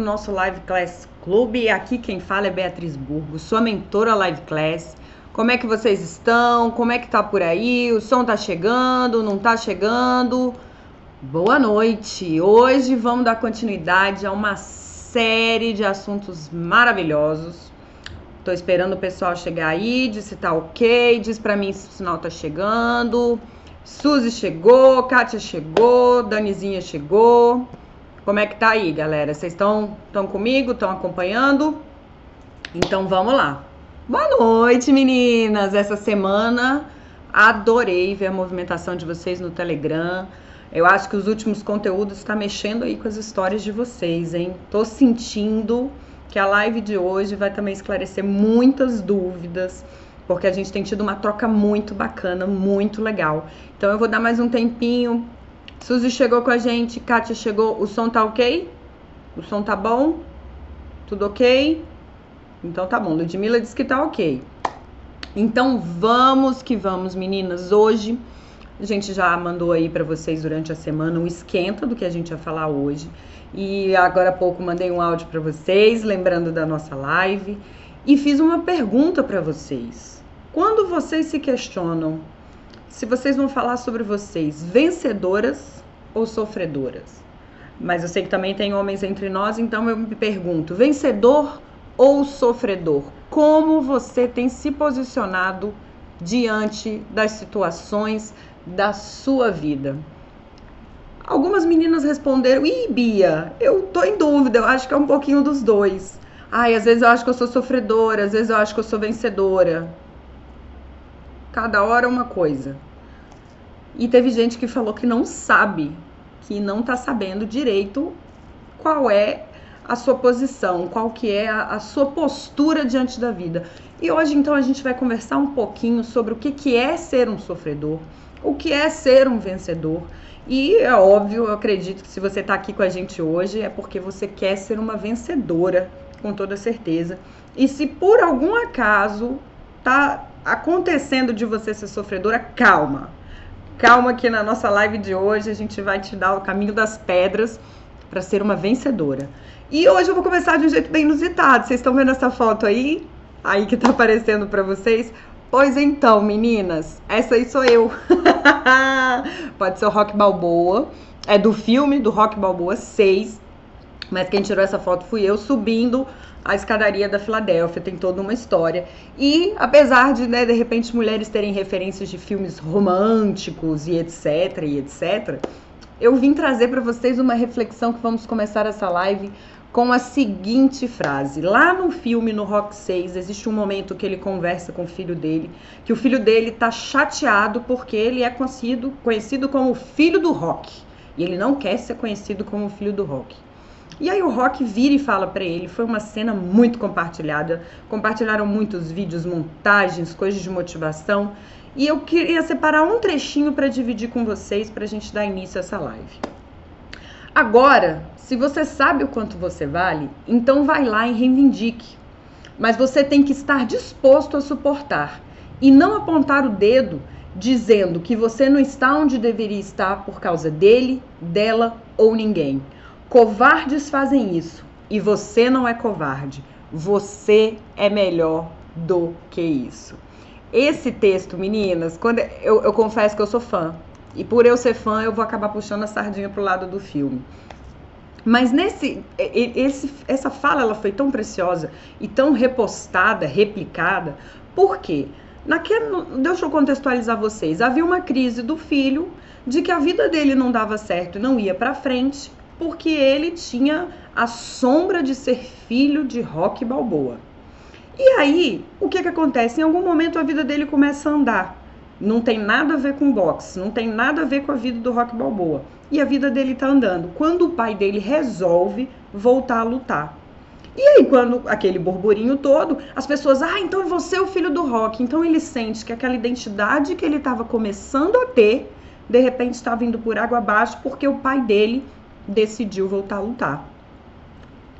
nosso Live Class Clube. Aqui quem fala é Beatriz Burgo, sua mentora Live Class. Como é que vocês estão? Como é que tá por aí? O som tá chegando? Não tá chegando? Boa noite. Hoje vamos dar continuidade a uma série de assuntos maravilhosos. Tô esperando o pessoal chegar aí, diz se tá ok, diz para mim se o sinal tá chegando. Suzy chegou, Kátia chegou, Danizinha chegou. Como é que tá aí, galera? Vocês estão comigo? Estão acompanhando? Então vamos lá. Boa noite, meninas. Essa semana adorei ver a movimentação de vocês no Telegram. Eu acho que os últimos conteúdos estão tá mexendo aí com as histórias de vocês, hein? Tô sentindo que a live de hoje vai também esclarecer muitas dúvidas, porque a gente tem tido uma troca muito bacana, muito legal. Então eu vou dar mais um tempinho Suzy chegou com a gente, Kátia chegou. O som tá ok? O som tá bom? Tudo ok? Então tá bom. Ludmilla disse que tá ok. Então vamos que vamos, meninas. Hoje a gente já mandou aí para vocês durante a semana um esquenta do que a gente ia falar hoje. E agora há pouco mandei um áudio para vocês, lembrando da nossa live, e fiz uma pergunta para vocês. Quando vocês se questionam se vocês vão falar sobre vocês vencedoras ou sofredoras. Mas eu sei que também tem homens entre nós, então eu me pergunto: vencedor ou sofredor? Como você tem se posicionado diante das situações da sua vida? Algumas meninas responderam: Ih, Bia, eu tô em dúvida, eu acho que é um pouquinho dos dois. Ai, às vezes eu acho que eu sou sofredora, às vezes eu acho que eu sou vencedora. Cada hora uma coisa. E teve gente que falou que não sabe, que não tá sabendo direito qual é a sua posição, qual que é a, a, sua postura diante da vida. E hoje então a gente vai conversar um pouquinho sobre o que, que é ser um sofredor, o que é ser um vencedor. E é óbvio, eu acredito que se você está aqui com a gente hoje é porque você quer ser uma vencedora, com toda certeza. E se por algum acaso tá acontecendo de você ser sofredora, calma. Calma que na nossa live de hoje a gente vai te dar o caminho das pedras para ser uma vencedora. E hoje eu vou começar de um jeito bem inusitado. Vocês estão vendo essa foto aí? Aí que tá aparecendo para vocês? Pois então, meninas, essa aí sou eu. Pode ser o Rock Balboa. É do filme do Rock Balboa 6. Mas quem tirou essa foto fui eu subindo a escadaria da Filadélfia, tem toda uma história. E apesar de, né, de repente, mulheres terem referências de filmes românticos e etc, e etc, eu vim trazer para vocês uma reflexão que vamos começar essa live com a seguinte frase. Lá no filme, no Rock 6, existe um momento que ele conversa com o filho dele, que o filho dele tá chateado porque ele é conhecido, conhecido como filho do rock. E ele não quer ser conhecido como filho do rock. E aí o Rock vira e fala para ele. Foi uma cena muito compartilhada. Compartilharam muitos vídeos, montagens, coisas de motivação. E eu queria separar um trechinho para dividir com vocês para a gente dar início a essa live. Agora, se você sabe o quanto você vale, então vai lá e reivindique. Mas você tem que estar disposto a suportar e não apontar o dedo dizendo que você não está onde deveria estar por causa dele, dela ou ninguém. Covardes fazem isso e você não é covarde. Você é melhor do que isso. Esse texto, meninas, quando eu, eu confesso que eu sou fã. E por eu ser fã, eu vou acabar puxando a sardinha pro lado do filme. Mas nesse, esse, essa fala ela foi tão preciosa e tão repostada, replicada. Por quê? Naquele, deixa eu contextualizar vocês. Havia uma crise do filho de que a vida dele não dava certo não ia para frente porque ele tinha a sombra de ser filho de Rock Balboa. E aí, o que que acontece? Em algum momento a vida dele começa a andar. Não tem nada a ver com boxe, não tem nada a ver com a vida do Rock Balboa. E a vida dele tá andando. Quando o pai dele resolve voltar a lutar. E aí, quando aquele burburinho todo, as pessoas, ah, então é você o filho do rock. Então ele sente que aquela identidade que ele estava começando a ter, de repente estava indo por água abaixo, porque o pai dele decidiu voltar a lutar.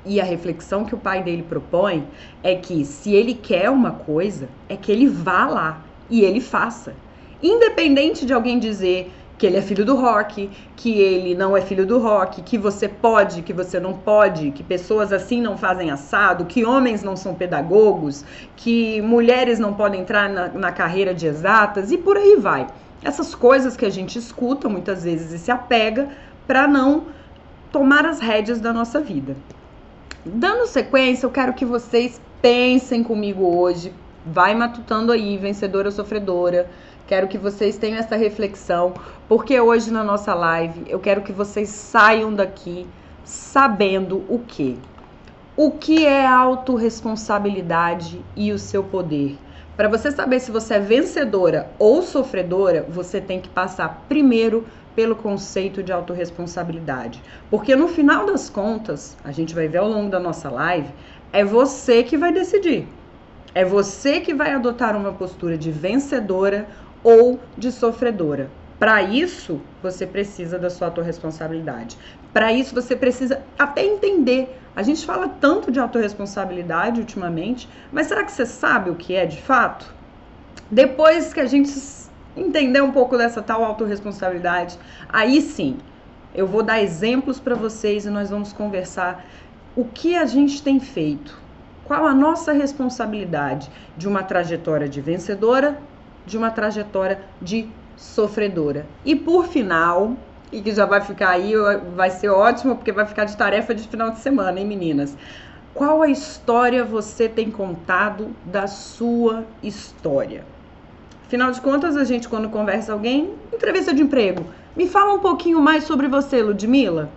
E a reflexão que o pai dele propõe é que se ele quer uma coisa, é que ele vá lá e ele faça. Independente de alguém dizer que ele é filho do rock, que ele não é filho do rock, que você pode, que você não pode, que pessoas assim não fazem assado, que homens não são pedagogos, que mulheres não podem entrar na, na carreira de exatas e por aí vai. Essas coisas que a gente escuta muitas vezes e se apega para não tomar as rédeas da nossa vida. Dando sequência, eu quero que vocês pensem comigo hoje. Vai matutando aí, vencedora ou sofredora Quero que vocês tenham essa reflexão, porque hoje na nossa live eu quero que vocês saiam daqui sabendo o que? O que é autorresponsabilidade e o seu poder? Para você saber se você é vencedora ou sofredora, você tem que passar primeiro pelo conceito de autorresponsabilidade. Porque no final das contas, a gente vai ver ao longo da nossa live, é você que vai decidir. É você que vai adotar uma postura de vencedora ou de sofredora. Para isso, você precisa da sua autorresponsabilidade. Para isso, você precisa até entender. A gente fala tanto de autorresponsabilidade ultimamente, mas será que você sabe o que é de fato? Depois que a gente entender um pouco dessa tal autorresponsabilidade, aí sim, eu vou dar exemplos para vocês e nós vamos conversar o que a gente tem feito. Qual a nossa responsabilidade de uma trajetória de vencedora de uma trajetória de sofredora. E por final, e que já vai ficar aí, vai ser ótimo, porque vai ficar de tarefa de final de semana, hein, meninas? Qual a história você tem contado da sua história? Afinal de contas, a gente, quando conversa alguém, entrevista de emprego, me fala um pouquinho mais sobre você, Ludmilla.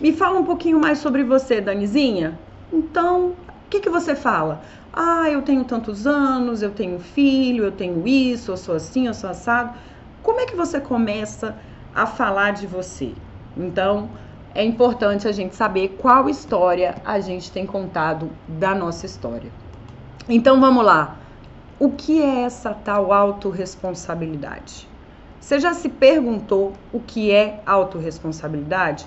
Me fala um pouquinho mais sobre você, Danizinha. Então, o que, que você fala? Ah, eu tenho tantos anos, eu tenho filho, eu tenho isso, eu sou assim, eu sou assado. Como é que você começa a falar de você? Então, é importante a gente saber qual história a gente tem contado da nossa história. Então, vamos lá. O que é essa tal autorresponsabilidade? Você já se perguntou o que é autorresponsabilidade?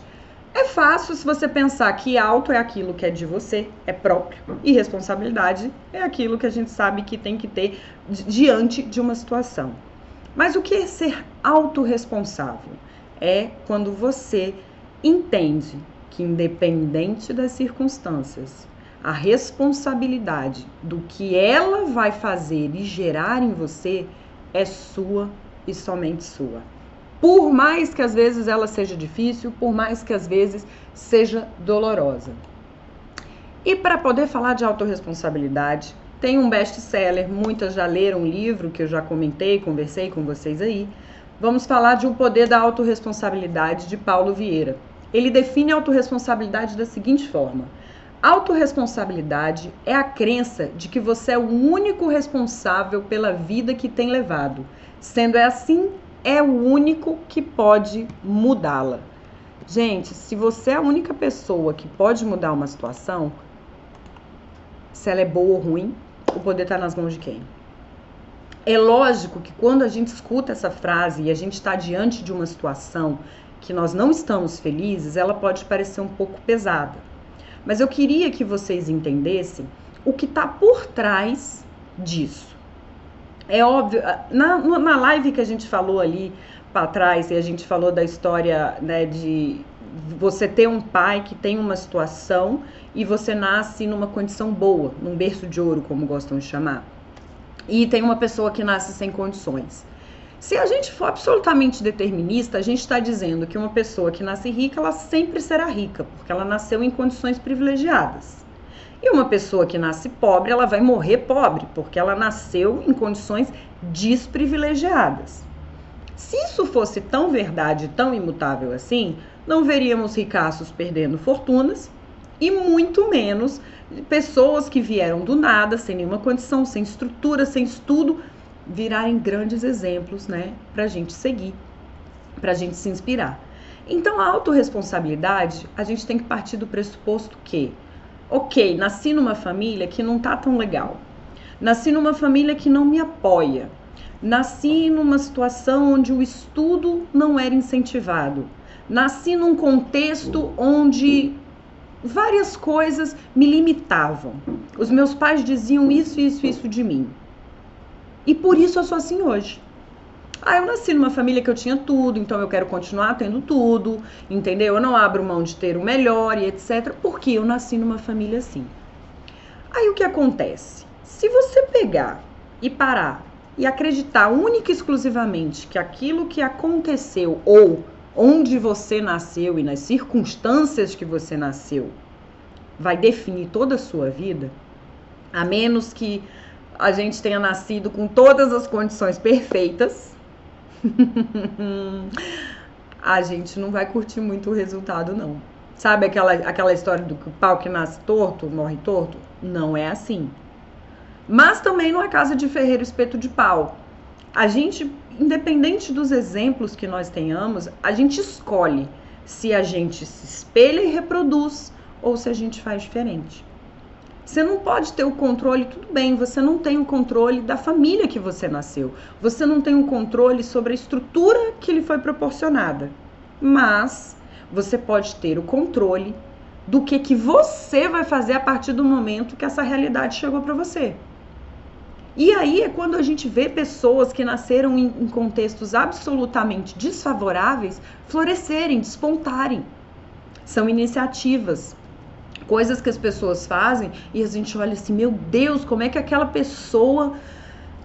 É fácil se você pensar que auto é aquilo que é de você, é próprio, e responsabilidade é aquilo que a gente sabe que tem que ter diante de uma situação. Mas o que é ser autorresponsável? É quando você entende que, independente das circunstâncias, a responsabilidade do que ela vai fazer e gerar em você é sua e somente sua por mais que às vezes ela seja difícil, por mais que às vezes seja dolorosa. E para poder falar de autorresponsabilidade, tem um best-seller, muitas já leram o livro que eu já comentei, conversei com vocês aí. Vamos falar de O Poder da Autorresponsabilidade de Paulo Vieira. Ele define a autorresponsabilidade da seguinte forma: Autorresponsabilidade é a crença de que você é o único responsável pela vida que tem levado. Sendo assim, é o único que pode mudá-la. Gente, se você é a única pessoa que pode mudar uma situação, se ela é boa ou ruim, o poder está nas mãos de quem? É lógico que quando a gente escuta essa frase e a gente está diante de uma situação que nós não estamos felizes, ela pode parecer um pouco pesada. Mas eu queria que vocês entendessem o que está por trás disso. É óbvio, na, na live que a gente falou ali para trás, e a gente falou da história né, de você ter um pai que tem uma situação e você nasce numa condição boa, num berço de ouro, como gostam de chamar. E tem uma pessoa que nasce sem condições. Se a gente for absolutamente determinista, a gente está dizendo que uma pessoa que nasce rica, ela sempre será rica, porque ela nasceu em condições privilegiadas. E uma pessoa que nasce pobre, ela vai morrer pobre, porque ela nasceu em condições desprivilegiadas. Se isso fosse tão verdade, tão imutável assim, não veríamos ricaços perdendo fortunas e muito menos pessoas que vieram do nada, sem nenhuma condição, sem estrutura, sem estudo, virarem grandes exemplos, né, para a gente seguir, para a gente se inspirar. Então, a autorresponsabilidade, a gente tem que partir do pressuposto que ok, nasci numa família que não tá tão legal. Nasci numa família que não me apoia. Nasci numa situação onde o estudo não era incentivado. Nasci num contexto onde várias coisas me limitavam. Os meus pais diziam isso, isso, isso de mim. E por isso eu sou assim hoje. Ah, eu nasci numa família que eu tinha tudo, então eu quero continuar tendo tudo, entendeu? Eu não abro mão de ter o melhor e etc, porque eu nasci numa família assim. Aí o que acontece? Se você pegar e parar e acreditar única e exclusivamente que aquilo que aconteceu ou onde você nasceu e nas circunstâncias que você nasceu vai definir toda a sua vida, a menos que a gente tenha nascido com todas as condições perfeitas, a gente não vai curtir muito o resultado, não. Sabe aquela, aquela história do pau que nasce torto morre torto? Não é assim. Mas também não é casa de ferreiro espeto de pau. A gente, independente dos exemplos que nós tenhamos, a gente escolhe se a gente se espelha e reproduz ou se a gente faz diferente. Você não pode ter o controle, tudo bem, você não tem o controle da família que você nasceu. Você não tem o controle sobre a estrutura que lhe foi proporcionada. Mas você pode ter o controle do que que você vai fazer a partir do momento que essa realidade chegou para você. E aí é quando a gente vê pessoas que nasceram em, em contextos absolutamente desfavoráveis florescerem, despontarem. São iniciativas, coisas que as pessoas fazem e a gente olha assim, meu Deus, como é que aquela pessoa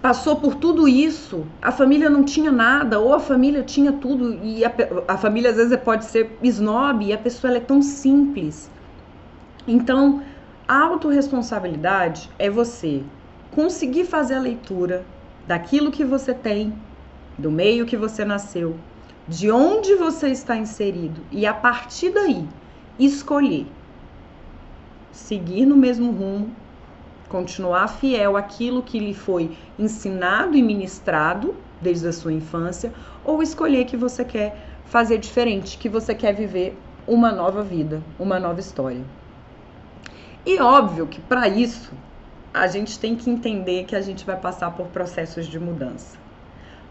passou por tudo isso? A família não tinha nada, ou a família tinha tudo, e a, a família às vezes pode ser snob e a pessoa é tão simples. Então, a autorresponsabilidade é você conseguir fazer a leitura daquilo que você tem, do meio que você nasceu, de onde você está inserido e a partir daí escolher seguir no mesmo rumo, continuar fiel àquilo que lhe foi ensinado e ministrado desde a sua infância, ou escolher que você quer fazer diferente, que você quer viver uma nova vida, uma nova história. E óbvio que para isso a gente tem que entender que a gente vai passar por processos de mudança.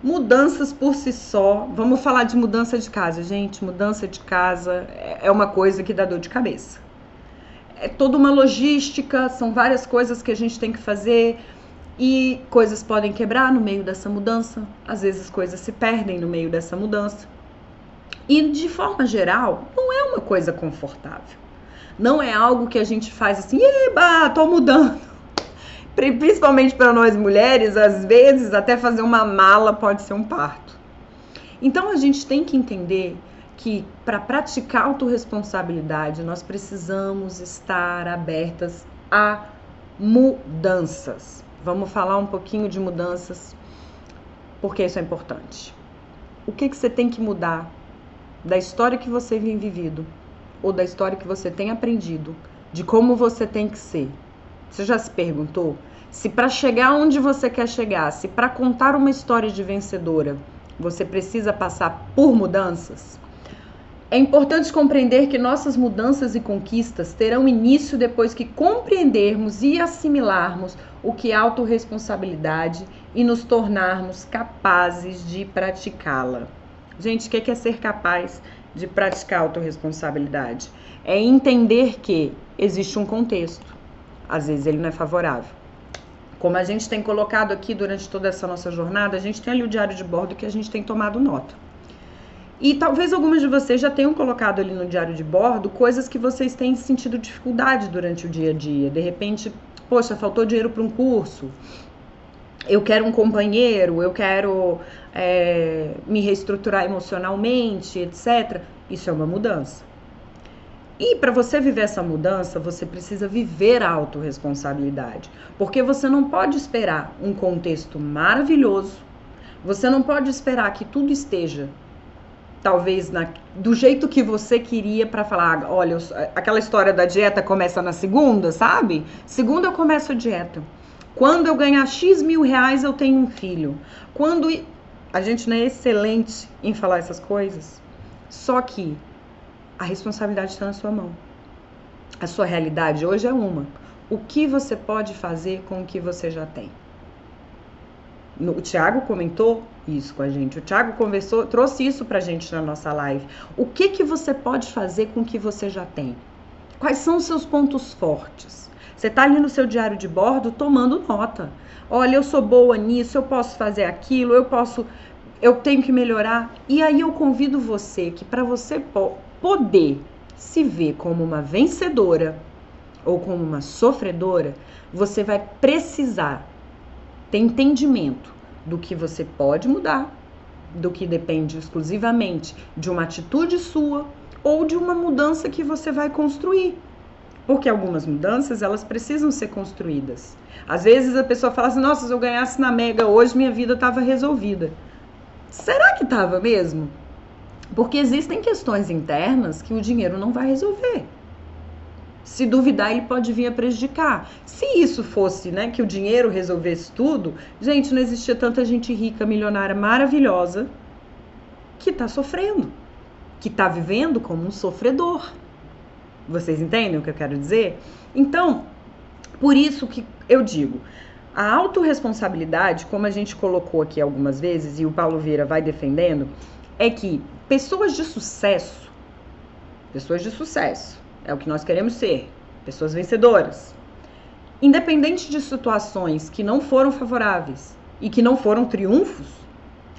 Mudanças por si só, vamos falar de mudança de casa, gente. Mudança de casa é uma coisa que dá dor de cabeça é toda uma logística, são várias coisas que a gente tem que fazer e coisas podem quebrar no meio dessa mudança, às vezes coisas se perdem no meio dessa mudança. E de forma geral, não é uma coisa confortável. Não é algo que a gente faz assim, eba, tô mudando. Principalmente para nós mulheres, às vezes até fazer uma mala pode ser um parto. Então a gente tem que entender que para praticar autorresponsabilidade nós precisamos estar abertas a mudanças. Vamos falar um pouquinho de mudanças, porque isso é importante. O que, que você tem que mudar da história que você vem vivido ou da história que você tem aprendido, de como você tem que ser? Você já se perguntou se para chegar onde você quer chegar, se para contar uma história de vencedora, você precisa passar por mudanças? É importante compreender que nossas mudanças e conquistas terão início depois que compreendermos e assimilarmos o que é autorresponsabilidade e nos tornarmos capazes de praticá-la. Gente, o que é ser capaz de praticar autorresponsabilidade? É entender que existe um contexto, às vezes ele não é favorável. Como a gente tem colocado aqui durante toda essa nossa jornada, a gente tem ali o diário de bordo que a gente tem tomado nota. E talvez algumas de vocês já tenham colocado ali no diário de bordo coisas que vocês têm sentido dificuldade durante o dia a dia. De repente, poxa, faltou dinheiro para um curso, eu quero um companheiro, eu quero é, me reestruturar emocionalmente, etc. Isso é uma mudança. E para você viver essa mudança, você precisa viver a autorresponsabilidade. Porque você não pode esperar um contexto maravilhoso, você não pode esperar que tudo esteja talvez na, do jeito que você queria para falar, olha, eu, aquela história da dieta começa na segunda, sabe? Segunda eu começo a dieta. Quando eu ganhar X mil reais, eu tenho um filho. Quando. A gente não é excelente em falar essas coisas. Só que a responsabilidade está na sua mão. A sua realidade hoje é uma. O que você pode fazer com o que você já tem? O Thiago comentou isso com a gente. O Thiago conversou, trouxe isso pra gente na nossa live. O que que você pode fazer com o que você já tem? Quais são os seus pontos fortes? Você tá ali no seu diário de bordo tomando nota. Olha, eu sou boa nisso, eu posso fazer aquilo, eu posso eu tenho que melhorar. E aí eu convido você que para você po poder se ver como uma vencedora ou como uma sofredora, você vai precisar ter entendimento do que você pode mudar, do que depende exclusivamente de uma atitude sua ou de uma mudança que você vai construir. Porque algumas mudanças, elas precisam ser construídas. Às vezes a pessoa fala assim: "Nossa, se eu ganhasse na Mega hoje, minha vida estava resolvida". Será que estava mesmo? Porque existem questões internas que o dinheiro não vai resolver. Se duvidar, ele pode vir a prejudicar. Se isso fosse, né, que o dinheiro resolvesse tudo, gente, não existia tanta gente rica, milionária, maravilhosa que está sofrendo, que está vivendo como um sofredor. Vocês entendem o que eu quero dizer? Então, por isso que eu digo, a autorresponsabilidade, como a gente colocou aqui algumas vezes e o Paulo Vieira vai defendendo, é que pessoas de sucesso, pessoas de sucesso, é o que nós queremos ser, pessoas vencedoras. Independente de situações que não foram favoráveis e que não foram triunfos,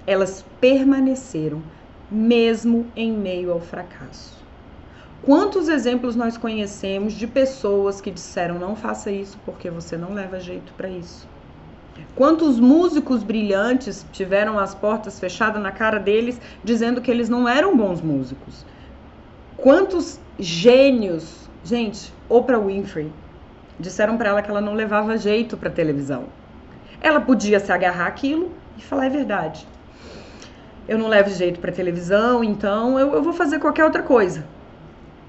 elas permaneceram mesmo em meio ao fracasso. Quantos exemplos nós conhecemos de pessoas que disseram não faça isso porque você não leva jeito para isso? Quantos músicos brilhantes tiveram as portas fechadas na cara deles dizendo que eles não eram bons músicos? Quantos gênios, gente, Oprah Winfrey, disseram para ela que ela não levava jeito para televisão. Ela podia se agarrar aquilo e falar é verdade. Eu não levo jeito para televisão, então eu, eu vou fazer qualquer outra coisa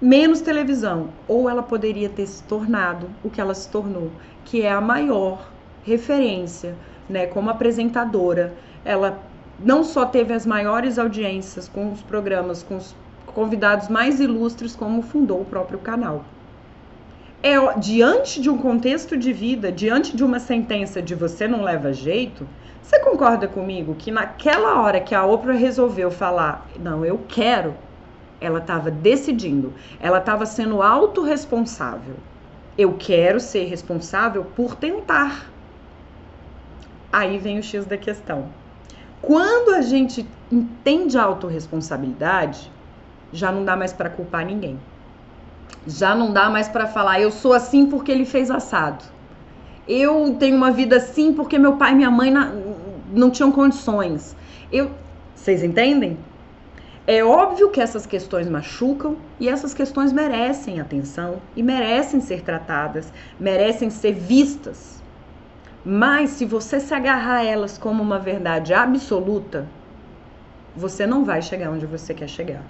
menos televisão, ou ela poderia ter se tornado o que ela se tornou, que é a maior referência, né, como apresentadora. Ela não só teve as maiores audiências com os programas, com os convidados mais ilustres, como fundou o próprio canal. É diante de um contexto de vida, diante de uma sentença de você não leva jeito, você concorda comigo que naquela hora que a Oprah resolveu falar, não, eu quero ela estava decidindo, ela estava sendo autorresponsável. Eu quero ser responsável por tentar. Aí vem o X da questão. Quando a gente entende a autorresponsabilidade, já não dá mais para culpar ninguém. Já não dá mais para falar, eu sou assim porque ele fez assado. Eu tenho uma vida assim porque meu pai e minha mãe não tinham condições. Eu, vocês entendem? É óbvio que essas questões machucam e essas questões merecem atenção e merecem ser tratadas, merecem ser vistas. Mas se você se agarrar a elas como uma verdade absoluta, você não vai chegar onde você quer chegar.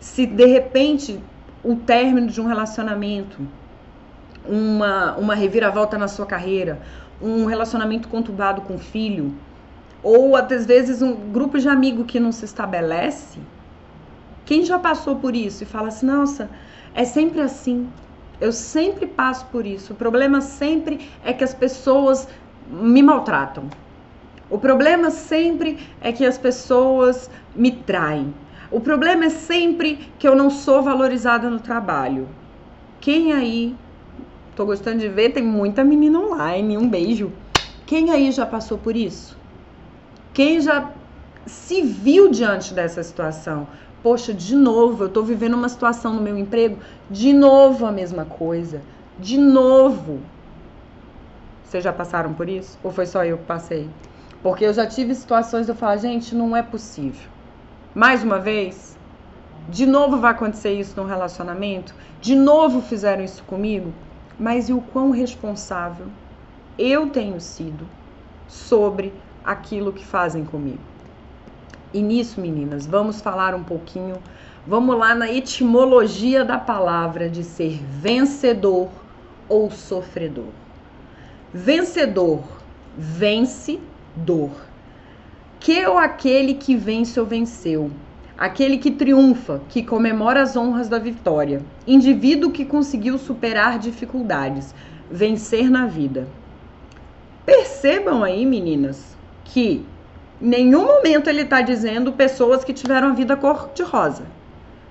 Se de repente o término de um relacionamento, uma, uma reviravolta na sua carreira, um relacionamento conturbado com o filho, ou às vezes um grupo de amigo que não se estabelece, quem já passou por isso e fala assim, nossa, é sempre assim, eu sempre passo por isso. O problema sempre é que as pessoas me maltratam. O problema sempre é que as pessoas me traem. O problema é sempre que eu não sou valorizada no trabalho. Quem aí, tô gostando de ver, tem muita menina online, um beijo. Quem aí já passou por isso? Quem já se viu diante dessa situação? Poxa, de novo, eu estou vivendo uma situação no meu emprego, de novo a mesma coisa, de novo. Vocês já passaram por isso? Ou foi só eu que passei? Porque eu já tive situações de eu falar, gente, não é possível. Mais uma vez, de novo vai acontecer isso num relacionamento? De novo fizeram isso comigo? Mas e o quão responsável eu tenho sido sobre aquilo que fazem comigo. E nisso, meninas, vamos falar um pouquinho, vamos lá na etimologia da palavra de ser vencedor ou sofredor. Vencedor, vence dor. Que ou aquele que vence ou venceu, aquele que triunfa, que comemora as honras da vitória, indivíduo que conseguiu superar dificuldades, vencer na vida. Percebam aí, meninas, que nenhum momento ele está dizendo pessoas que tiveram a vida cor de rosa.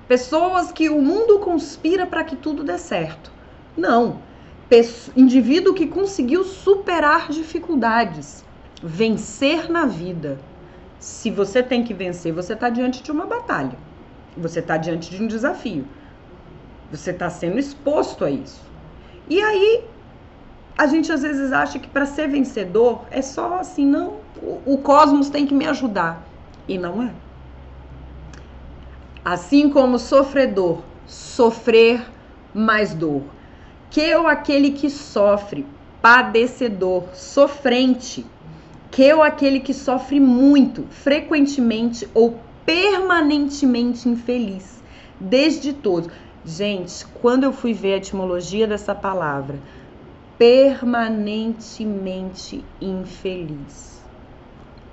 Pessoas que o mundo conspira para que tudo dê certo. Não. Indivíduo que conseguiu superar dificuldades, vencer na vida, Se você tem que vencer, você está diante de uma batalha. Você está diante de um desafio. Você está sendo exposto a isso. E aí, a gente às vezes acha que para ser vencedor é só assim, não, o, cosmos tem que me ajudar. E não é. Assim como sofredor, sofrer mais dor. Que eu, aquele que sofre, padecedor, sofrente. Que eu, aquele que sofre muito, frequentemente ou permanentemente infeliz. Desde todos. Gente, quando eu fui ver a etimologia dessa palavra, permanentemente infeliz.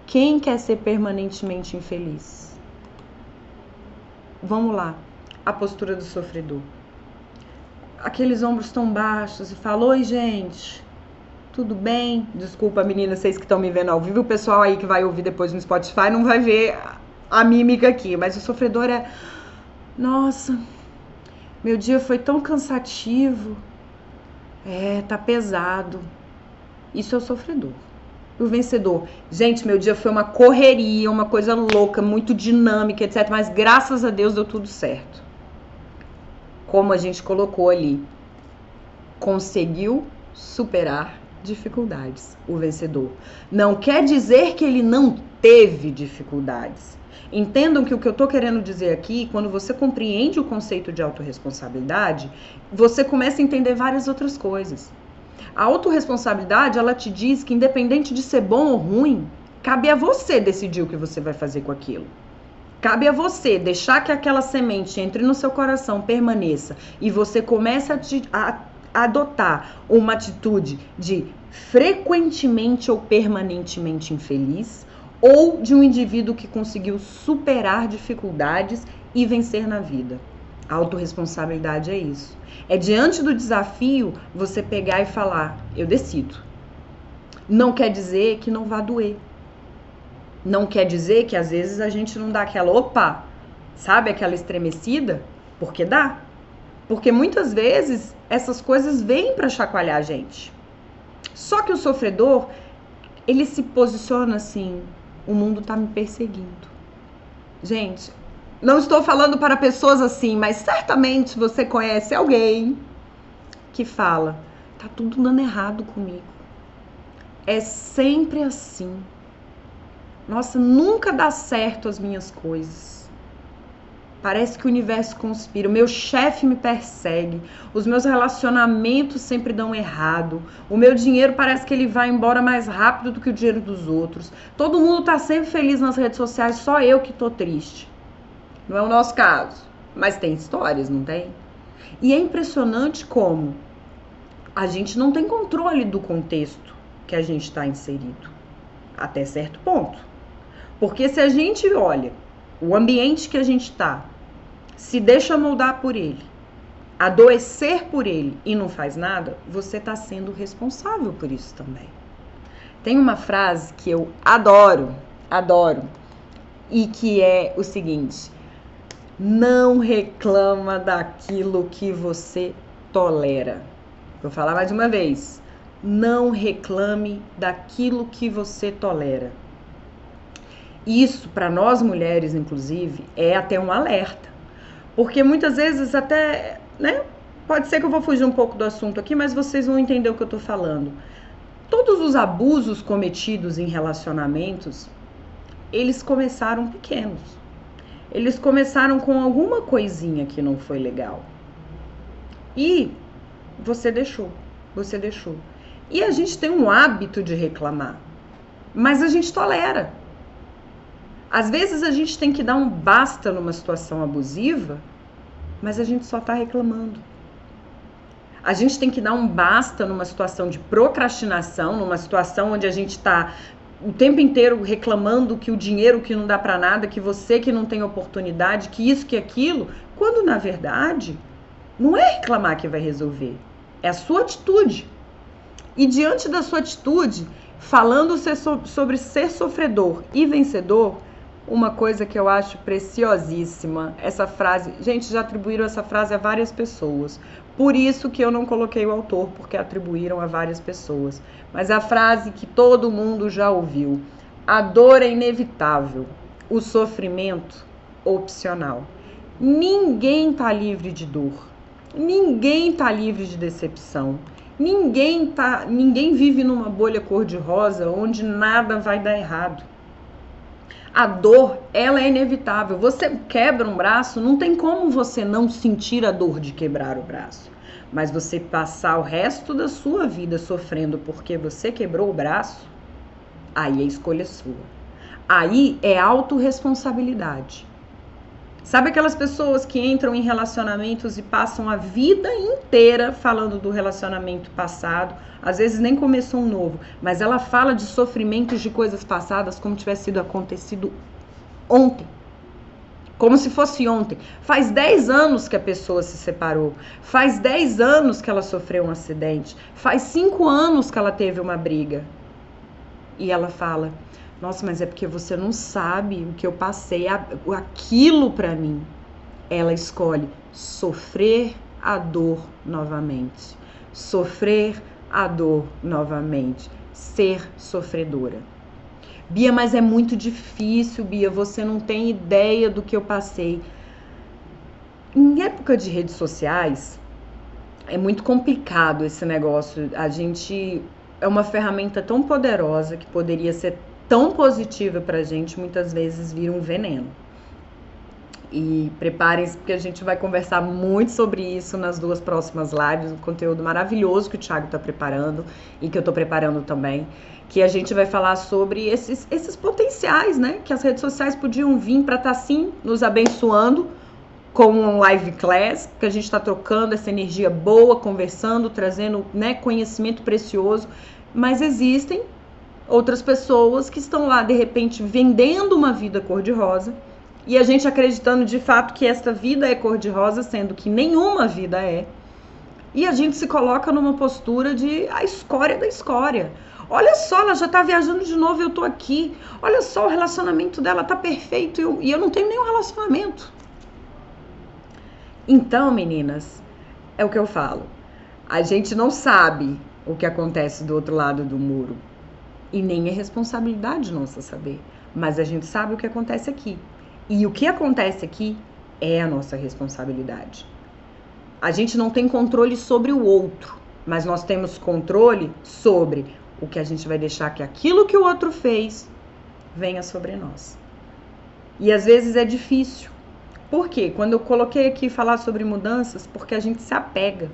Quem quer ser permanentemente infeliz? Vamos lá, a postura do sofredor. Aqueles ombros tão baixos e fala: Oi, gente, tudo bem? Desculpa, meninas, vocês que estão me vendo ao vivo, o pessoal aí que vai ouvir depois no Spotify não vai ver a mímica aqui, mas o sofredor é: Nossa, meu dia foi tão cansativo. É, tá pesado. Isso é o sofredor. O vencedor. Gente, meu dia foi uma correria, uma coisa louca, muito dinâmica, etc. Mas graças a Deus deu tudo certo. Como a gente colocou ali. Conseguiu superar dificuldades. O vencedor. Não quer dizer que ele não teve dificuldades. Entendam que o que eu estou querendo dizer aqui, quando você compreende o conceito de autorresponsabilidade, você começa a entender várias outras coisas. A autorresponsabilidade, ela te diz que independente de ser bom ou ruim, cabe a você decidir o que você vai fazer com aquilo. Cabe a você deixar que aquela semente entre no seu coração, permaneça e você comece a, te, a adotar uma atitude de frequentemente ou permanentemente infeliz ou de um indivíduo que conseguiu superar dificuldades e vencer na vida. A autorresponsabilidade é isso. É diante do desafio você pegar e falar: eu decido. Não quer dizer que não vá doer. Não quer dizer que às vezes a gente não dá aquela opa, sabe aquela estremecida? Porque dá. Porque muitas vezes essas coisas vêm para chacoalhar a gente. Só que o sofredor, ele se posiciona assim: o mundo tá me perseguindo. Gente, não estou falando para pessoas assim, mas certamente você conhece alguém que fala: tá tudo dando errado comigo. É sempre assim. Nossa, nunca dá certo as minhas coisas. Parece que o universo conspira. O meu chefe me persegue. Os meus relacionamentos sempre dão errado. O meu dinheiro parece que ele vai embora mais rápido do que o dinheiro dos outros. Todo mundo tá sempre feliz nas redes sociais, só eu que tô triste. Não é o nosso caso, mas tem histórias, não tem? E é impressionante como a gente não tem controle do contexto que a gente está inserido, até certo ponto. Porque se a gente olha o ambiente que a gente está, se deixa moldar por ele, adoecer por ele e não faz nada, você está sendo responsável por isso também. Tem uma frase que eu adoro, adoro, e que é o seguinte: não reclama daquilo que você tolera. Vou falar mais uma vez. Não reclame daquilo que você tolera. Isso, para nós mulheres, inclusive, é até um alerta. Porque muitas vezes, até, né? Pode ser que eu vou fugir um pouco do assunto aqui, mas vocês vão entender o que eu estou falando. Todos os abusos cometidos em relacionamentos, eles começaram pequenos eles começaram com alguma coisinha que não foi legal. E você deixou, você deixou. E a gente tem um hábito de reclamar, mas a gente tolera. Às vezes a gente tem que dar um basta numa situação abusiva, mas a gente só está reclamando. A gente tem que dar um basta numa situação de procrastinação, numa situação onde a gente está o tempo inteiro reclamando que o dinheiro que não dá para nada, que você que não tem oportunidade, que isso, que aquilo, quando na verdade não é reclamar que vai resolver, é a sua atitude. E diante da sua atitude, falando sobre ser sofredor e vencedor, uma coisa que eu acho preciosíssima, essa frase, gente, já atribuíram essa frase a várias pessoas. Por isso que eu não coloquei o autor, porque atribuíram a várias pessoas. Mas a frase que todo mundo já ouviu: A dor é inevitável, o sofrimento opcional. Ninguém está livre de dor. Ninguém está livre de decepção. Ninguém tá, ninguém vive numa bolha cor-de-rosa onde nada vai dar errado. A dor, ela é inevitável. Você quebra um braço, não tem como você não sentir a dor de quebrar o braço. Mas você passar o resto da sua vida sofrendo porque você quebrou o braço, aí é escolha sua. Aí é autorresponsabilidade. Sabe aquelas pessoas que entram em relacionamentos e passam a vida inteira falando do relacionamento passado, às vezes nem começou um novo, mas ela fala de sofrimentos de coisas passadas como tivesse sido acontecido ontem. Como se fosse ontem. Faz 10 anos que a pessoa se separou. Faz 10 anos que ela sofreu um acidente. Faz 5 anos que ela teve uma briga. E ela fala: nossa, mas é porque você não sabe o que eu passei, aquilo para mim. Ela escolhe sofrer a dor novamente. Sofrer a dor novamente. Ser sofredora. Bia, mas é muito difícil, Bia. Você não tem ideia do que eu passei. Em época de redes sociais, é muito complicado esse negócio. A gente é uma ferramenta tão poderosa que poderia ser tão positiva pra gente, muitas vezes vira um veneno. E preparem-se porque a gente vai conversar muito sobre isso nas duas próximas lives, um conteúdo maravilhoso que o Thiago está preparando e que eu estou preparando também, que a gente vai falar sobre esses, esses potenciais, né? Que as redes sociais podiam vir para estar tá, sim nos abençoando com um live class, que a gente está trocando essa energia boa, conversando, trazendo né, conhecimento precioso, mas existem outras pessoas que estão lá de repente vendendo uma vida cor-de-rosa e a gente acreditando de fato que esta vida é cor-de-rosa, sendo que nenhuma vida é. E a gente se coloca numa postura de a escória da escória. Olha só, ela já tá viajando de novo, eu tô aqui. Olha só, o relacionamento dela tá perfeito eu, e eu não tenho nenhum relacionamento. Então, meninas, é o que eu falo. A gente não sabe o que acontece do outro lado do muro. E nem é responsabilidade nossa saber. Mas a gente sabe o que acontece aqui. E o que acontece aqui é a nossa responsabilidade. A gente não tem controle sobre o outro, mas nós temos controle sobre o que a gente vai deixar que aquilo que o outro fez venha sobre nós. E às vezes é difícil. Por quê? Quando eu coloquei aqui falar sobre mudanças, porque a gente se apega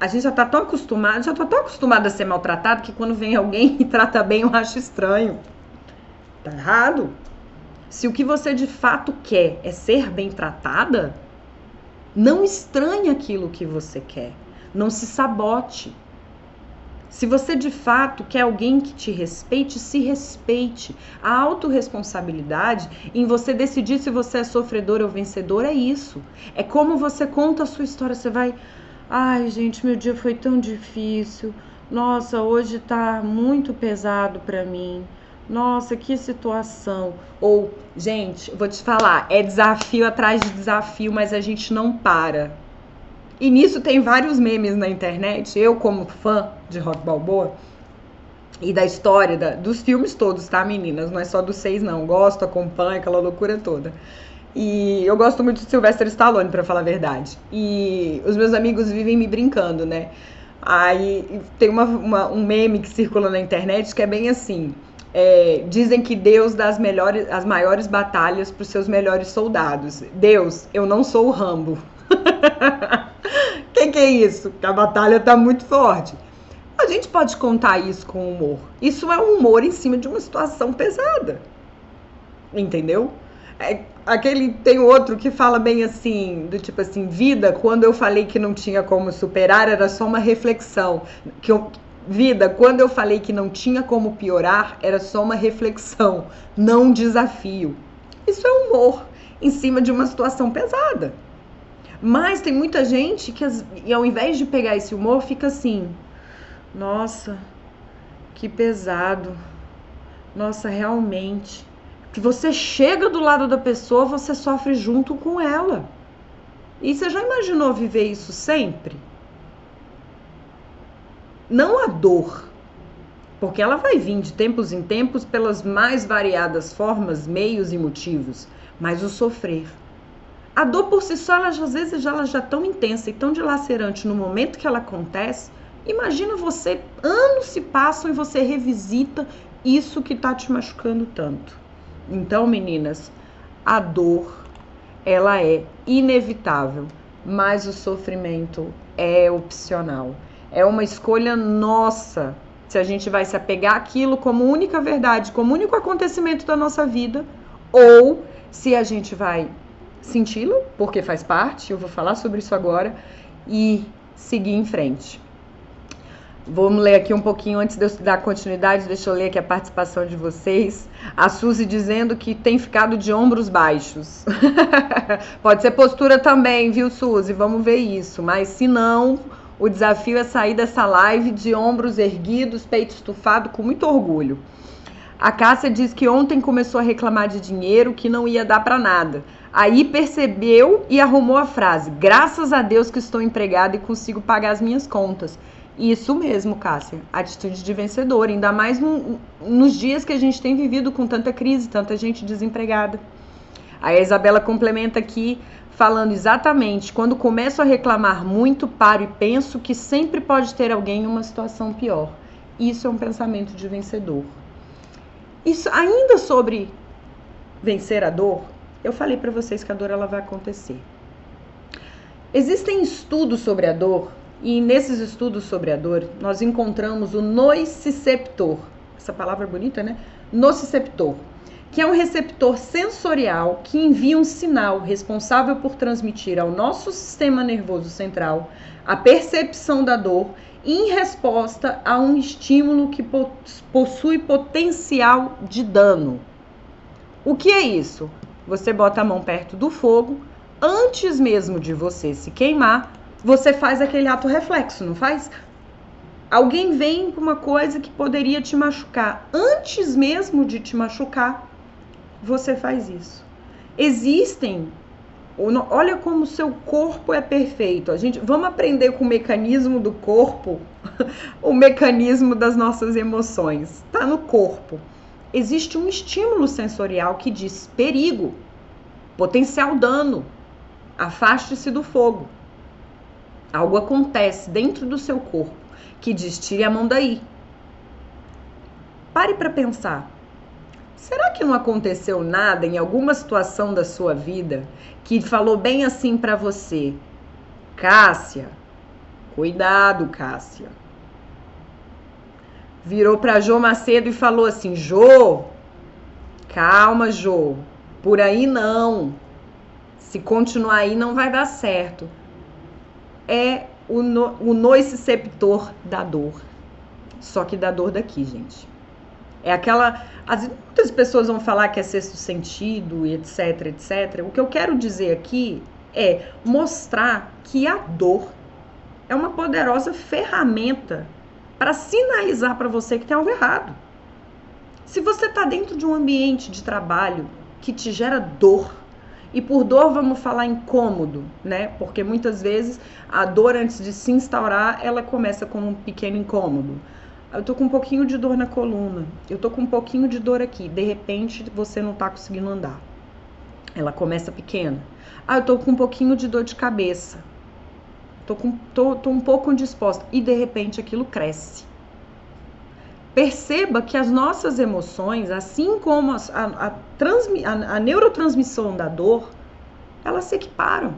a gente já tá tão acostumado, já tô tão acostumado a ser maltratado que quando vem alguém e trata bem, eu acho estranho. Tá errado. Se o que você de fato quer é ser bem tratada, não estranhe aquilo que você quer. Não se sabote. Se você de fato quer alguém que te respeite, se respeite. A autorresponsabilidade em você decidir se você é sofredor ou vencedor é isso. É como você conta a sua história. Você vai Ai, gente, meu dia foi tão difícil. Nossa, hoje tá muito pesado para mim. Nossa, que situação. Ou, gente, vou te falar, é desafio atrás de desafio, mas a gente não para. E nisso tem vários memes na internet. Eu, como fã de Rock Balboa e da história, da, dos filmes todos, tá, meninas? Não é só dos seis, não. Gosto, acompanho, aquela loucura toda. E eu gosto muito de Sylvester Stallone, para falar a verdade. E os meus amigos vivem me brincando, né? Aí tem uma, uma, um meme que circula na internet que é bem assim. É, dizem que Deus dá as, melhores, as maiores batalhas para os seus melhores soldados. Deus, eu não sou o Rambo. que que é isso? A batalha tá muito forte. A gente pode contar isso com humor. Isso é um humor em cima de uma situação pesada. Entendeu? É, aquele tem outro que fala bem assim, do tipo assim, vida, quando eu falei que não tinha como superar, era só uma reflexão. Que eu, vida, quando eu falei que não tinha como piorar, era só uma reflexão, não um desafio. Isso é humor em cima de uma situação pesada. Mas tem muita gente que, ao invés de pegar esse humor, fica assim: nossa, que pesado. Nossa, realmente que você chega do lado da pessoa, você sofre junto com ela. E você já imaginou viver isso sempre? Não a dor, porque ela vai vir de tempos em tempos pelas mais variadas formas, meios e motivos, mas o sofrer. A dor por si só, ela, às vezes, ela já é tão intensa e tão dilacerante no momento que ela acontece. Imagina você, anos se passam e você revisita isso que tá te machucando tanto. Então, meninas, a dor, ela é inevitável, mas o sofrimento é opcional. É uma escolha nossa se a gente vai se apegar àquilo como única verdade, como único acontecimento da nossa vida, ou se a gente vai senti-lo, porque faz parte, eu vou falar sobre isso agora, e seguir em frente. Vamos ler aqui um pouquinho antes de eu dar continuidade, deixa eu ler aqui a participação de vocês. A Suzy dizendo que tem ficado de ombros baixos. Pode ser postura também, viu, Suzy? Vamos ver isso. Mas se não, o desafio é sair dessa live de ombros erguidos, peito estufado, com muito orgulho. A Cássia diz que ontem começou a reclamar de dinheiro que não ia dar para nada. Aí percebeu e arrumou a frase: Graças a Deus que estou empregada e consigo pagar as minhas contas. Isso mesmo, Cássia. Atitude de vencedor, ainda mais no, nos dias que a gente tem vivido com tanta crise, tanta gente desempregada. Aí a Isabela complementa aqui falando exatamente: quando começo a reclamar muito, paro e penso que sempre pode ter alguém em uma situação pior. Isso é um pensamento de vencedor. Isso ainda sobre vencer a dor, eu falei para vocês que a dor ela vai acontecer. Existem estudos sobre a dor e nesses estudos sobre a dor nós encontramos o nociceptor. Essa palavra é bonita, né? Nociceptor que é um receptor sensorial que envia um sinal responsável por transmitir ao nosso sistema nervoso central a percepção da dor em resposta a um estímulo que possui potencial de dano. O que é isso? Você bota a mão perto do fogo, antes mesmo de você se queimar, você faz aquele ato reflexo, não faz? Alguém vem com uma coisa que poderia te machucar. Antes mesmo de te machucar, você faz isso. Existem Olha como o seu corpo é perfeito. A gente vamos aprender com o mecanismo do corpo, o mecanismo das nossas emoções. Está no corpo. Existe um estímulo sensorial que diz perigo, potencial dano, afaste-se do fogo. Algo acontece dentro do seu corpo que diz tire a mão daí. Pare para pensar. Será que não aconteceu nada em alguma situação da sua vida que falou bem assim para você? Cássia, cuidado, Cássia. Virou para Jô Macedo e falou assim: Jô, calma, Jô, por aí não. Se continuar aí não vai dar certo. É o, no, o nociceptor da dor. Só que da dor daqui, gente. É aquela. As, muitas pessoas vão falar que é sexto sentido etc, etc. O que eu quero dizer aqui é mostrar que a dor é uma poderosa ferramenta para sinalizar para você que tem algo errado. Se você está dentro de um ambiente de trabalho que te gera dor, e por dor vamos falar incômodo, né? Porque muitas vezes a dor antes de se instaurar, ela começa com um pequeno incômodo eu tô com um pouquinho de dor na coluna, eu tô com um pouquinho de dor aqui, de repente você não tá conseguindo andar. Ela começa pequena. Ah, eu tô com um pouquinho de dor de cabeça. Tô, com, tô, tô um pouco indisposta. E de repente aquilo cresce. Perceba que as nossas emoções, assim como a, a, a, a, neurotransmissão da dor, elas se equiparam.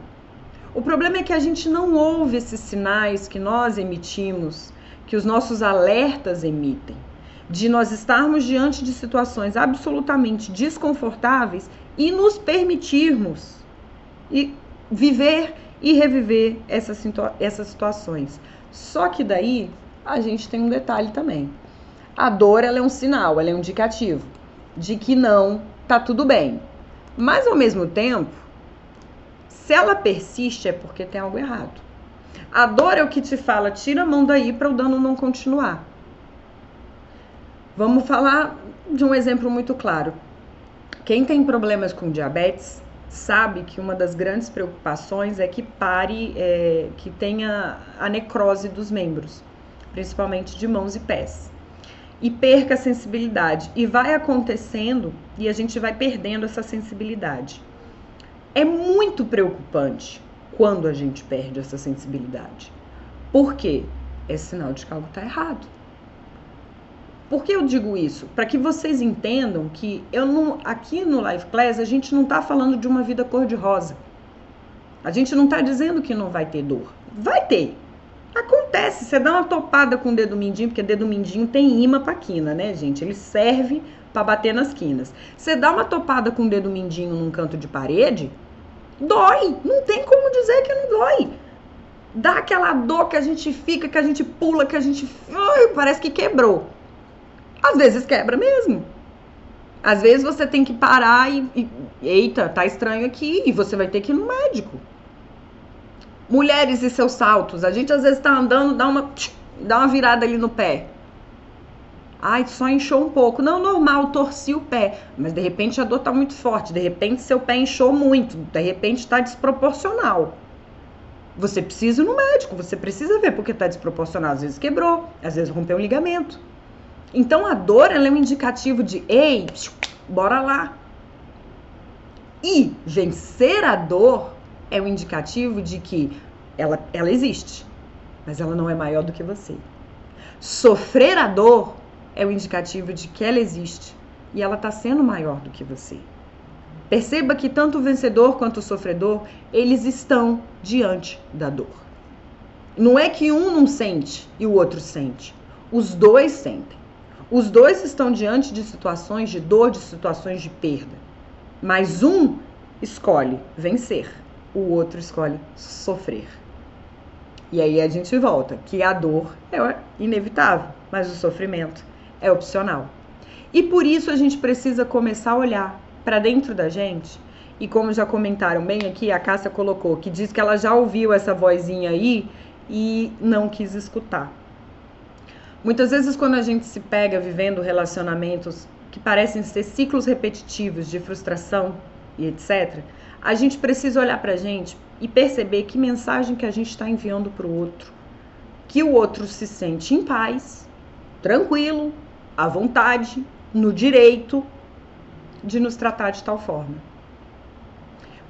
O problema é que a gente não ouve esses sinais que nós emitimos que os nossos alertas emitem, de nós estarmos diante de situações absolutamente desconfortáveis e nos permitirmos e viver e reviver essas, essas situações. Só que daí a gente tem um detalhe também. A dor ela é um sinal, ela é um indicativo de que não tá tudo bem. Mas ao mesmo tempo, se ela persiste é porque tem algo errado. A dor é o que te fala, tira a mão daí para o dano não continuar. Vamos falar de um exemplo muito claro. Quem tem problemas com diabetes sabe que uma das grandes preocupações é que pare, é, que tenha a necrose dos membros, principalmente de mãos e pés. E perca a sensibilidade. E vai acontecendo e a gente vai perdendo essa sensibilidade. É muito preocupante quando a gente perde essa sensibilidade. Por quê? É sinal de que algo está errado. Por que eu digo isso? Para que vocês entendam que eu não, aqui no Life Class a gente não está falando de uma vida cor-de-rosa. A gente não está dizendo que não vai ter dor. Vai ter. Acontece, você dá uma topada com o dedo mindinho, porque dedo mindinho tem imã para quina, né, gente? Ele serve para bater nas quinas. Você dá uma topada com o dedo mindinho num canto de parede, dói. Não tem como dizer que não dói. Dá aquela dor que a gente fica, que a gente pula, que a gente. Ai, parece que quebrou. Às vezes quebra mesmo. Às vezes você tem que parar e, e. Eita, tá estranho aqui. E você vai ter que ir no médico. Mulheres e seus saltos. A gente às vezes tá andando, dá uma, dá uma virada ali no pé. Ai, só inchou um pouco. Não, normal, torci o pé. Mas de repente a dor tá muito forte. De repente seu pé inchou muito. De repente tá desproporcional. Você precisa ir no médico, você precisa ver porque tá desproporcional. Às vezes quebrou, às vezes rompeu um ligamento. Então a dor ela é um indicativo de, ei, bora lá. E vencer a dor é um indicativo de que ela, ela existe, mas ela não é maior do que você. Sofrer a dor é o um indicativo de que ela existe e ela está sendo maior do que você. Perceba que tanto o vencedor quanto o sofredor, eles estão diante da dor. Não é que um não sente e o outro sente. Os dois sentem. Os dois estão diante de situações de dor, de situações de perda. Mas um escolhe vencer o outro escolhe sofrer. E aí a gente volta que a dor é inevitável, mas o sofrimento é opcional. E por isso a gente precisa começar a olhar para dentro da gente. E como já comentaram bem aqui, a Cássia colocou que diz que ela já ouviu essa vozinha aí e não quis escutar. Muitas vezes, quando a gente se pega vivendo relacionamentos que parecem ser ciclos repetitivos de frustração e etc., a gente precisa olhar para a gente e perceber que mensagem que a gente está enviando para o outro. Que o outro se sente em paz, tranquilo, à vontade, no direito de nos tratar de tal forma.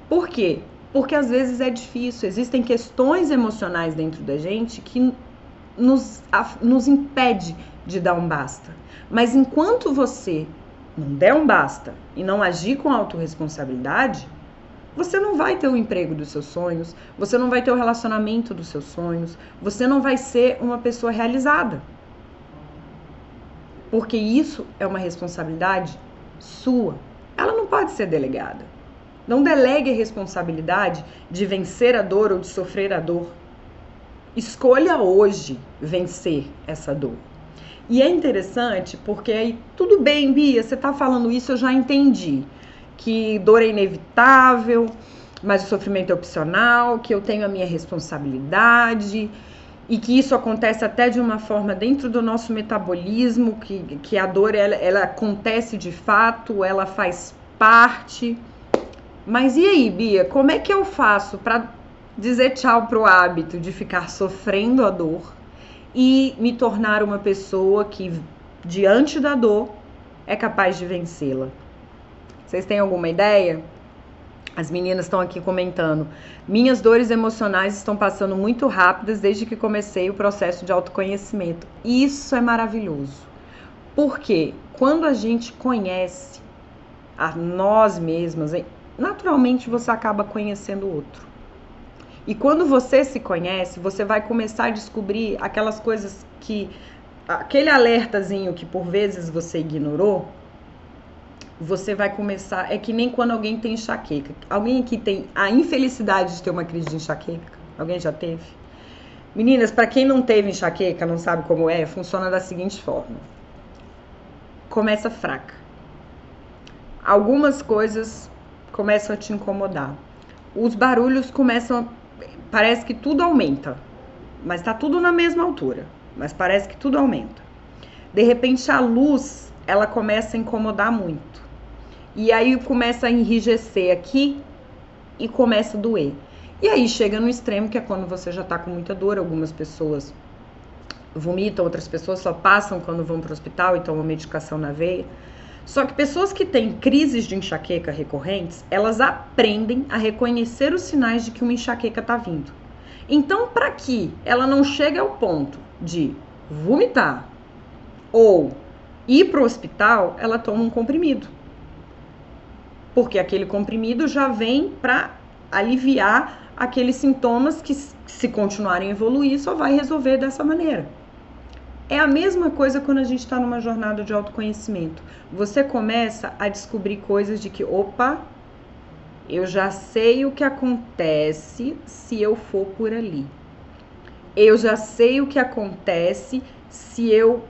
Por quê? Porque às vezes é difícil, existem questões emocionais dentro da gente que nos, nos impede de dar um basta. Mas enquanto você não der um basta e não agir com autorresponsabilidade, você não vai ter o emprego dos seus sonhos, você não vai ter o relacionamento dos seus sonhos, você não vai ser uma pessoa realizada. Porque isso é uma responsabilidade sua. Ela não pode ser delegada. Não delegue a responsabilidade de vencer a dor ou de sofrer a dor. Escolha hoje vencer essa dor. E é interessante porque aí, tudo bem, Bia, você está falando isso, eu já entendi que dor é inevitável, mas o sofrimento é opcional, que eu tenho a minha responsabilidade e que isso acontece até de uma forma dentro do nosso metabolismo, que, que a dor ela, ela acontece de fato, ela faz parte. Mas e aí, Bia, como é que eu faço para dizer tchau pro hábito de ficar sofrendo a dor e me tornar uma pessoa que diante da dor é capaz de vencê-la? Vocês têm alguma ideia? As meninas estão aqui comentando. Minhas dores emocionais estão passando muito rápidas desde que comecei o processo de autoconhecimento. Isso é maravilhoso. Porque quando a gente conhece a nós mesmas, naturalmente você acaba conhecendo o outro. E quando você se conhece, você vai começar a descobrir aquelas coisas que aquele alertazinho que por vezes você ignorou, você vai começar. É que nem quando alguém tem enxaqueca. Alguém aqui tem a infelicidade de ter uma crise de enxaqueca? Alguém já teve? Meninas, para quem não teve enxaqueca, não sabe como é, funciona da seguinte forma: começa fraca. Algumas coisas começam a te incomodar. Os barulhos começam. Parece que tudo aumenta, mas tá tudo na mesma altura. Mas parece que tudo aumenta. De repente a luz ela começa a incomodar muito. E aí começa a enrijecer aqui e começa a doer. E aí chega no extremo que é quando você já tá com muita dor. Algumas pessoas vomitam, outras pessoas só passam quando vão para o hospital e tomam medicação na veia. Só que pessoas que têm crises de enxaqueca recorrentes, elas aprendem a reconhecer os sinais de que uma enxaqueca está vindo. Então, para que ela não chegue ao ponto de vomitar ou ir para o hospital, ela toma um comprimido. Porque aquele comprimido já vem para aliviar aqueles sintomas que, se continuarem a evoluir, só vai resolver dessa maneira. É a mesma coisa quando a gente está numa jornada de autoconhecimento. Você começa a descobrir coisas de que, opa, eu já sei o que acontece se eu for por ali. Eu já sei o que acontece se eu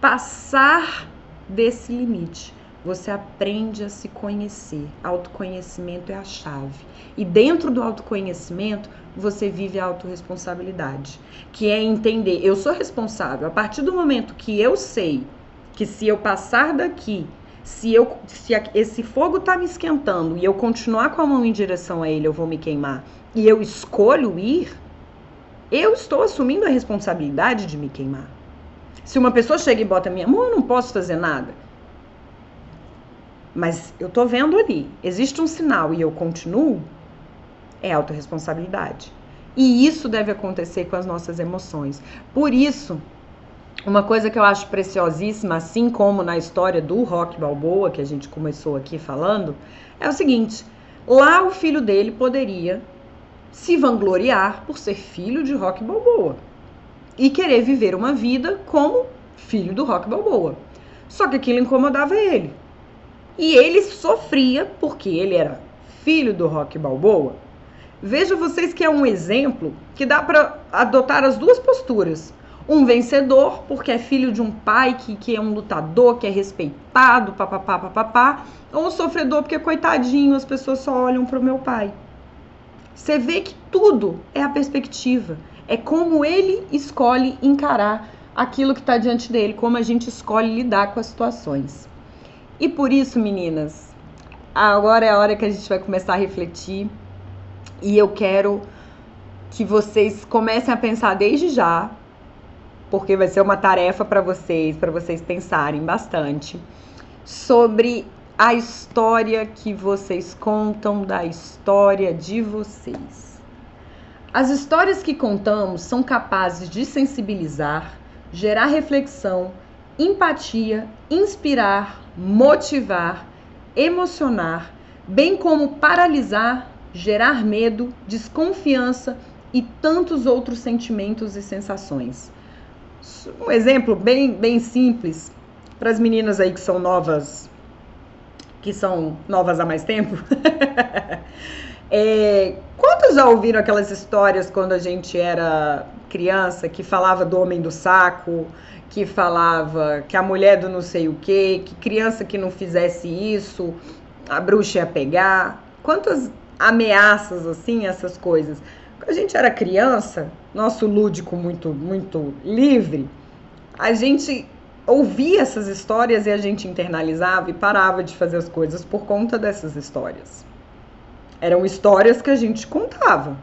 passar desse limite. Você aprende a se conhecer. Autoconhecimento é a chave. E dentro do autoconhecimento, você vive a autorresponsabilidade, que é entender, eu sou responsável. A partir do momento que eu sei que se eu passar daqui, se eu se esse fogo tá me esquentando e eu continuar com a mão em direção a ele, eu vou me queimar, e eu escolho ir, eu estou assumindo a responsabilidade de me queimar. Se uma pessoa chega e bota minha mão, eu não posso fazer nada. Mas eu tô vendo ali, existe um sinal e eu continuo, é autorresponsabilidade. E isso deve acontecer com as nossas emoções. Por isso, uma coisa que eu acho preciosíssima, assim como na história do Rock Balboa, que a gente começou aqui falando, é o seguinte: lá o filho dele poderia se vangloriar por ser filho de Rock Balboa e querer viver uma vida como filho do Rock Balboa. Só que aquilo incomodava ele. E ele sofria porque ele era filho do Rock Balboa Veja vocês que é um exemplo que dá para adotar as duas posturas. Um vencedor, porque é filho de um pai que, que é um lutador, que é respeitado, papapá, papapá. Ou um sofredor, porque coitadinho, as pessoas só olham para o meu pai. Você vê que tudo é a perspectiva. É como ele escolhe encarar aquilo que está diante dele, como a gente escolhe lidar com as situações. E por isso, meninas, agora é a hora que a gente vai começar a refletir e eu quero que vocês comecem a pensar desde já, porque vai ser uma tarefa para vocês, para vocês pensarem bastante sobre a história que vocês contam da história de vocês. As histórias que contamos são capazes de sensibilizar, gerar reflexão, empatia, inspirar, motivar, emocionar, bem como paralisar gerar medo, desconfiança e tantos outros sentimentos e sensações. Um exemplo bem, bem simples para as meninas aí que são novas, que são novas há mais tempo. é, quantos já ouviram aquelas histórias quando a gente era criança que falava do homem do saco, que falava que a mulher do não sei o que, que criança que não fizesse isso, a bruxa ia pegar? Quantas ameaças, assim, essas coisas. Quando a gente era criança, nosso lúdico muito, muito livre, a gente ouvia essas histórias e a gente internalizava e parava de fazer as coisas por conta dessas histórias. Eram histórias que a gente contava.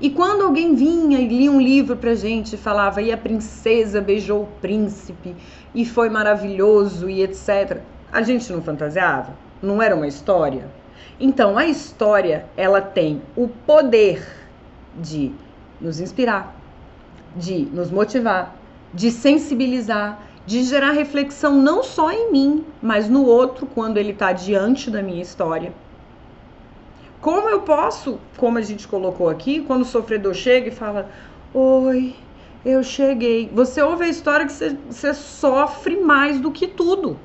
E quando alguém vinha e lia um livro pra gente e falava, e a princesa beijou o príncipe, e foi maravilhoso, e etc., a gente não fantasiava? Não era uma história? Então, a história, ela tem o poder de nos inspirar, de nos motivar, de sensibilizar, de gerar reflexão não só em mim, mas no outro quando ele está diante da minha história. Como eu posso, como a gente colocou aqui, quando o sofredor chega e fala: Oi, eu cheguei. Você ouve a história que você, você sofre mais do que tudo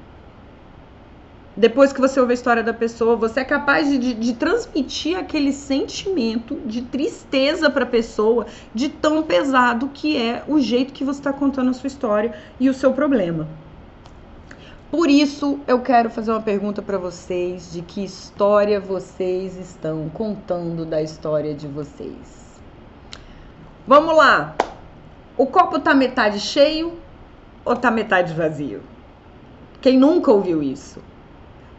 depois que você ouve a história da pessoa, você é capaz de, de, de transmitir aquele sentimento de tristeza para a pessoa, de tão pesado que é o jeito que você está contando a sua história e o seu problema. Por isso, eu quero fazer uma pergunta para vocês: de que história vocês estão contando da história de vocês? Vamos lá! O copo tá metade cheio ou tá metade vazio? Quem nunca ouviu isso?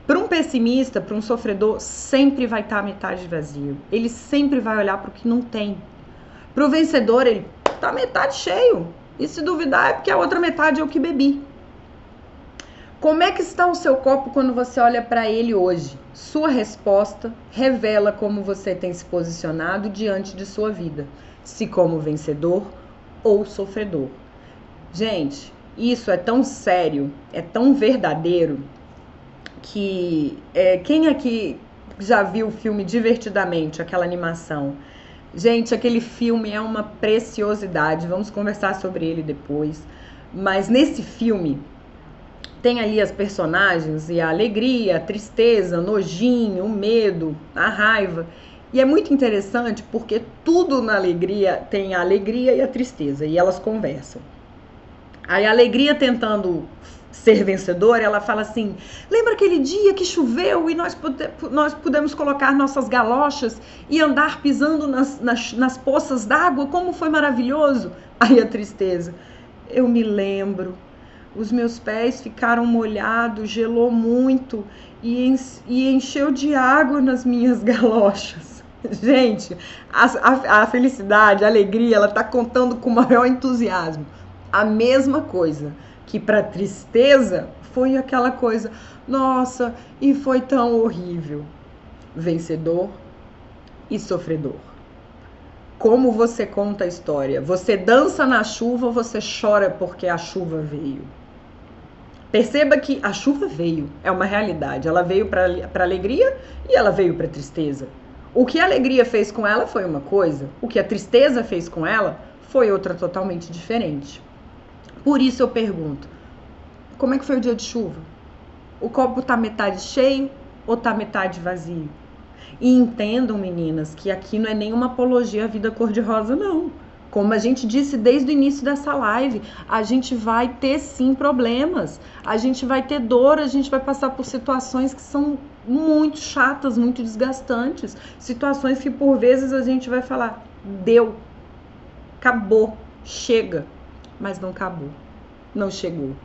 Para um pessimista, para um sofredor, sempre vai estar tá metade vazio. Ele sempre vai olhar para o que não tem. Para o vencedor, ele está metade cheio. E se duvidar é porque a outra metade é o que bebi. Como é que está o seu copo quando você olha para ele hoje? Sua resposta revela como você tem se posicionado diante de sua vida, se como vencedor ou sofredor. Gente, isso é tão sério, é tão verdadeiro que é, quem aqui já viu o filme Divertidamente, aquela animação? Gente, aquele filme é uma preciosidade. Vamos conversar sobre ele depois. Mas nesse filme tem ali as personagens e a alegria, a tristeza, nojinho, o medo, a raiva. E é muito interessante porque tudo na alegria tem a alegria e a tristeza e elas conversam. Aí a alegria tentando ser vencedora, ela fala assim: lembra aquele dia que choveu e nós, pude, nós pudemos colocar nossas galochas e andar pisando nas, nas, nas poças d'água? Como foi maravilhoso! Aí a tristeza. Eu me lembro os meus pés ficaram molhados, gelou muito e, e encheu de água nas minhas galochas. Gente, a, a, a felicidade, a alegria, ela está contando com o maior entusiasmo. A mesma coisa que para tristeza foi aquela coisa, nossa, e foi tão horrível. Vencedor e sofredor. Como você conta a história? Você dança na chuva ou você chora porque a chuva veio? Perceba que a chuva veio, é uma realidade. Ela veio para alegria e ela veio para tristeza. O que a alegria fez com ela foi uma coisa, o que a tristeza fez com ela foi outra totalmente diferente. Por isso eu pergunto: como é que foi o dia de chuva? O copo tá metade cheio ou tá metade vazio? E entendam, meninas, que aqui não é nenhuma apologia à vida cor-de-rosa, não. Como a gente disse desde o início dessa live, a gente vai ter sim problemas, a gente vai ter dor, a gente vai passar por situações que são muito chatas, muito desgastantes, situações que por vezes a gente vai falar: deu, acabou, chega, mas não acabou, não chegou.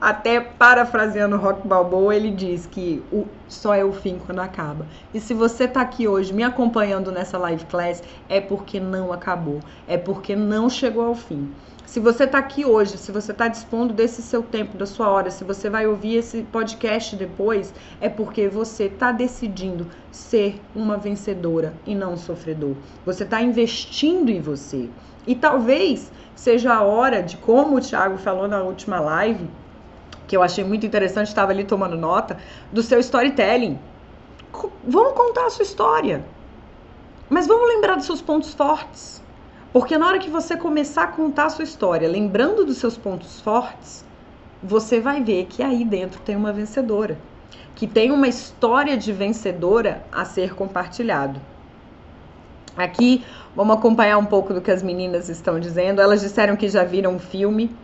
Até parafraseando Rock Balboa, ele diz que o, só é o fim quando acaba. E se você está aqui hoje me acompanhando nessa live class, é porque não acabou, é porque não chegou ao fim. Se você está aqui hoje, se você está dispondo desse seu tempo, da sua hora, se você vai ouvir esse podcast depois, é porque você está decidindo ser uma vencedora e não um sofredor. Você está investindo em você. E talvez seja a hora de, como o Thiago falou na última live, que eu achei muito interessante, estava ali tomando nota, do seu storytelling. Vamos contar a sua história. Mas vamos lembrar dos seus pontos fortes. Porque na hora que você começar a contar a sua história, lembrando dos seus pontos fortes, você vai ver que aí dentro tem uma vencedora, que tem uma história de vencedora a ser compartilhado. Aqui vamos acompanhar um pouco do que as meninas estão dizendo. Elas disseram que já viram um filme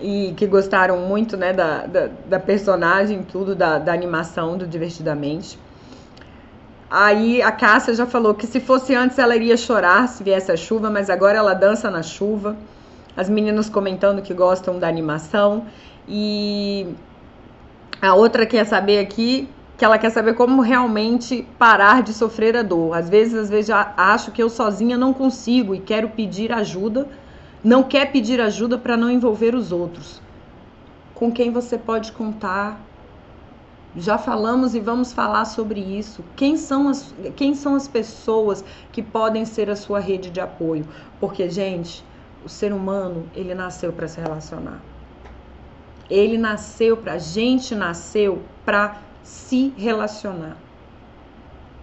e que gostaram muito né, da, da, da personagem, tudo, da, da animação do Divertidamente. Aí a Cássia já falou que se fosse antes ela iria chorar se viesse a chuva, mas agora ela dança na chuva. As meninas comentando que gostam da animação. E a outra quer saber aqui que ela quer saber como realmente parar de sofrer a dor. Às vezes, às vezes acho que eu sozinha não consigo e quero pedir ajuda não quer pedir ajuda para não envolver os outros. Com quem você pode contar? Já falamos e vamos falar sobre isso. Quem são as, quem são as pessoas que podem ser a sua rede de apoio? Porque, gente, o ser humano, ele nasceu para se relacionar. Ele nasceu para, a gente nasceu para se relacionar.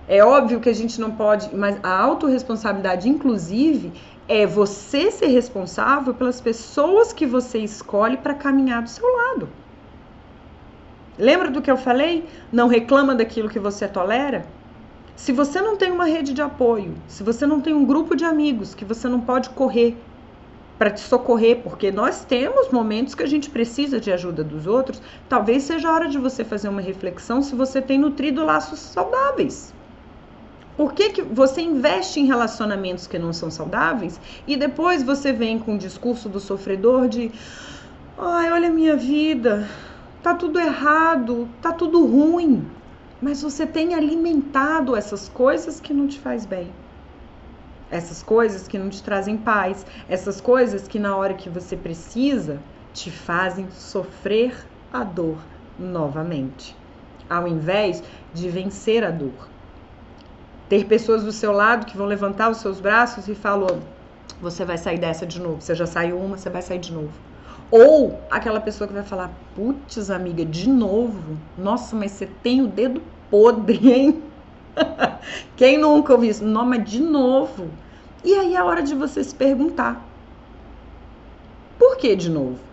É óbvio que a gente não pode, mas a autorresponsabilidade, inclusive, é você ser responsável pelas pessoas que você escolhe para caminhar do seu lado. Lembra do que eu falei? Não reclama daquilo que você tolera? Se você não tem uma rede de apoio, se você não tem um grupo de amigos que você não pode correr para te socorrer, porque nós temos momentos que a gente precisa de ajuda dos outros, talvez seja a hora de você fazer uma reflexão se você tem nutrido laços saudáveis. Por que, que você investe em relacionamentos que não são saudáveis e depois você vem com o discurso do sofredor de ai, olha a minha vida, tá tudo errado, tá tudo ruim. Mas você tem alimentado essas coisas que não te faz bem. Essas coisas que não te trazem paz, essas coisas que na hora que você precisa te fazem sofrer a dor novamente, ao invés de vencer a dor. Ter pessoas do seu lado que vão levantar os seus braços e falam: você vai sair dessa de novo. Você já saiu uma, você vai sair de novo. Ou aquela pessoa que vai falar: putz, amiga, de novo? Nossa, mas você tem o dedo podre, hein? Quem nunca ouviu isso? Não, mas de novo. E aí é hora de você se perguntar: por que de novo?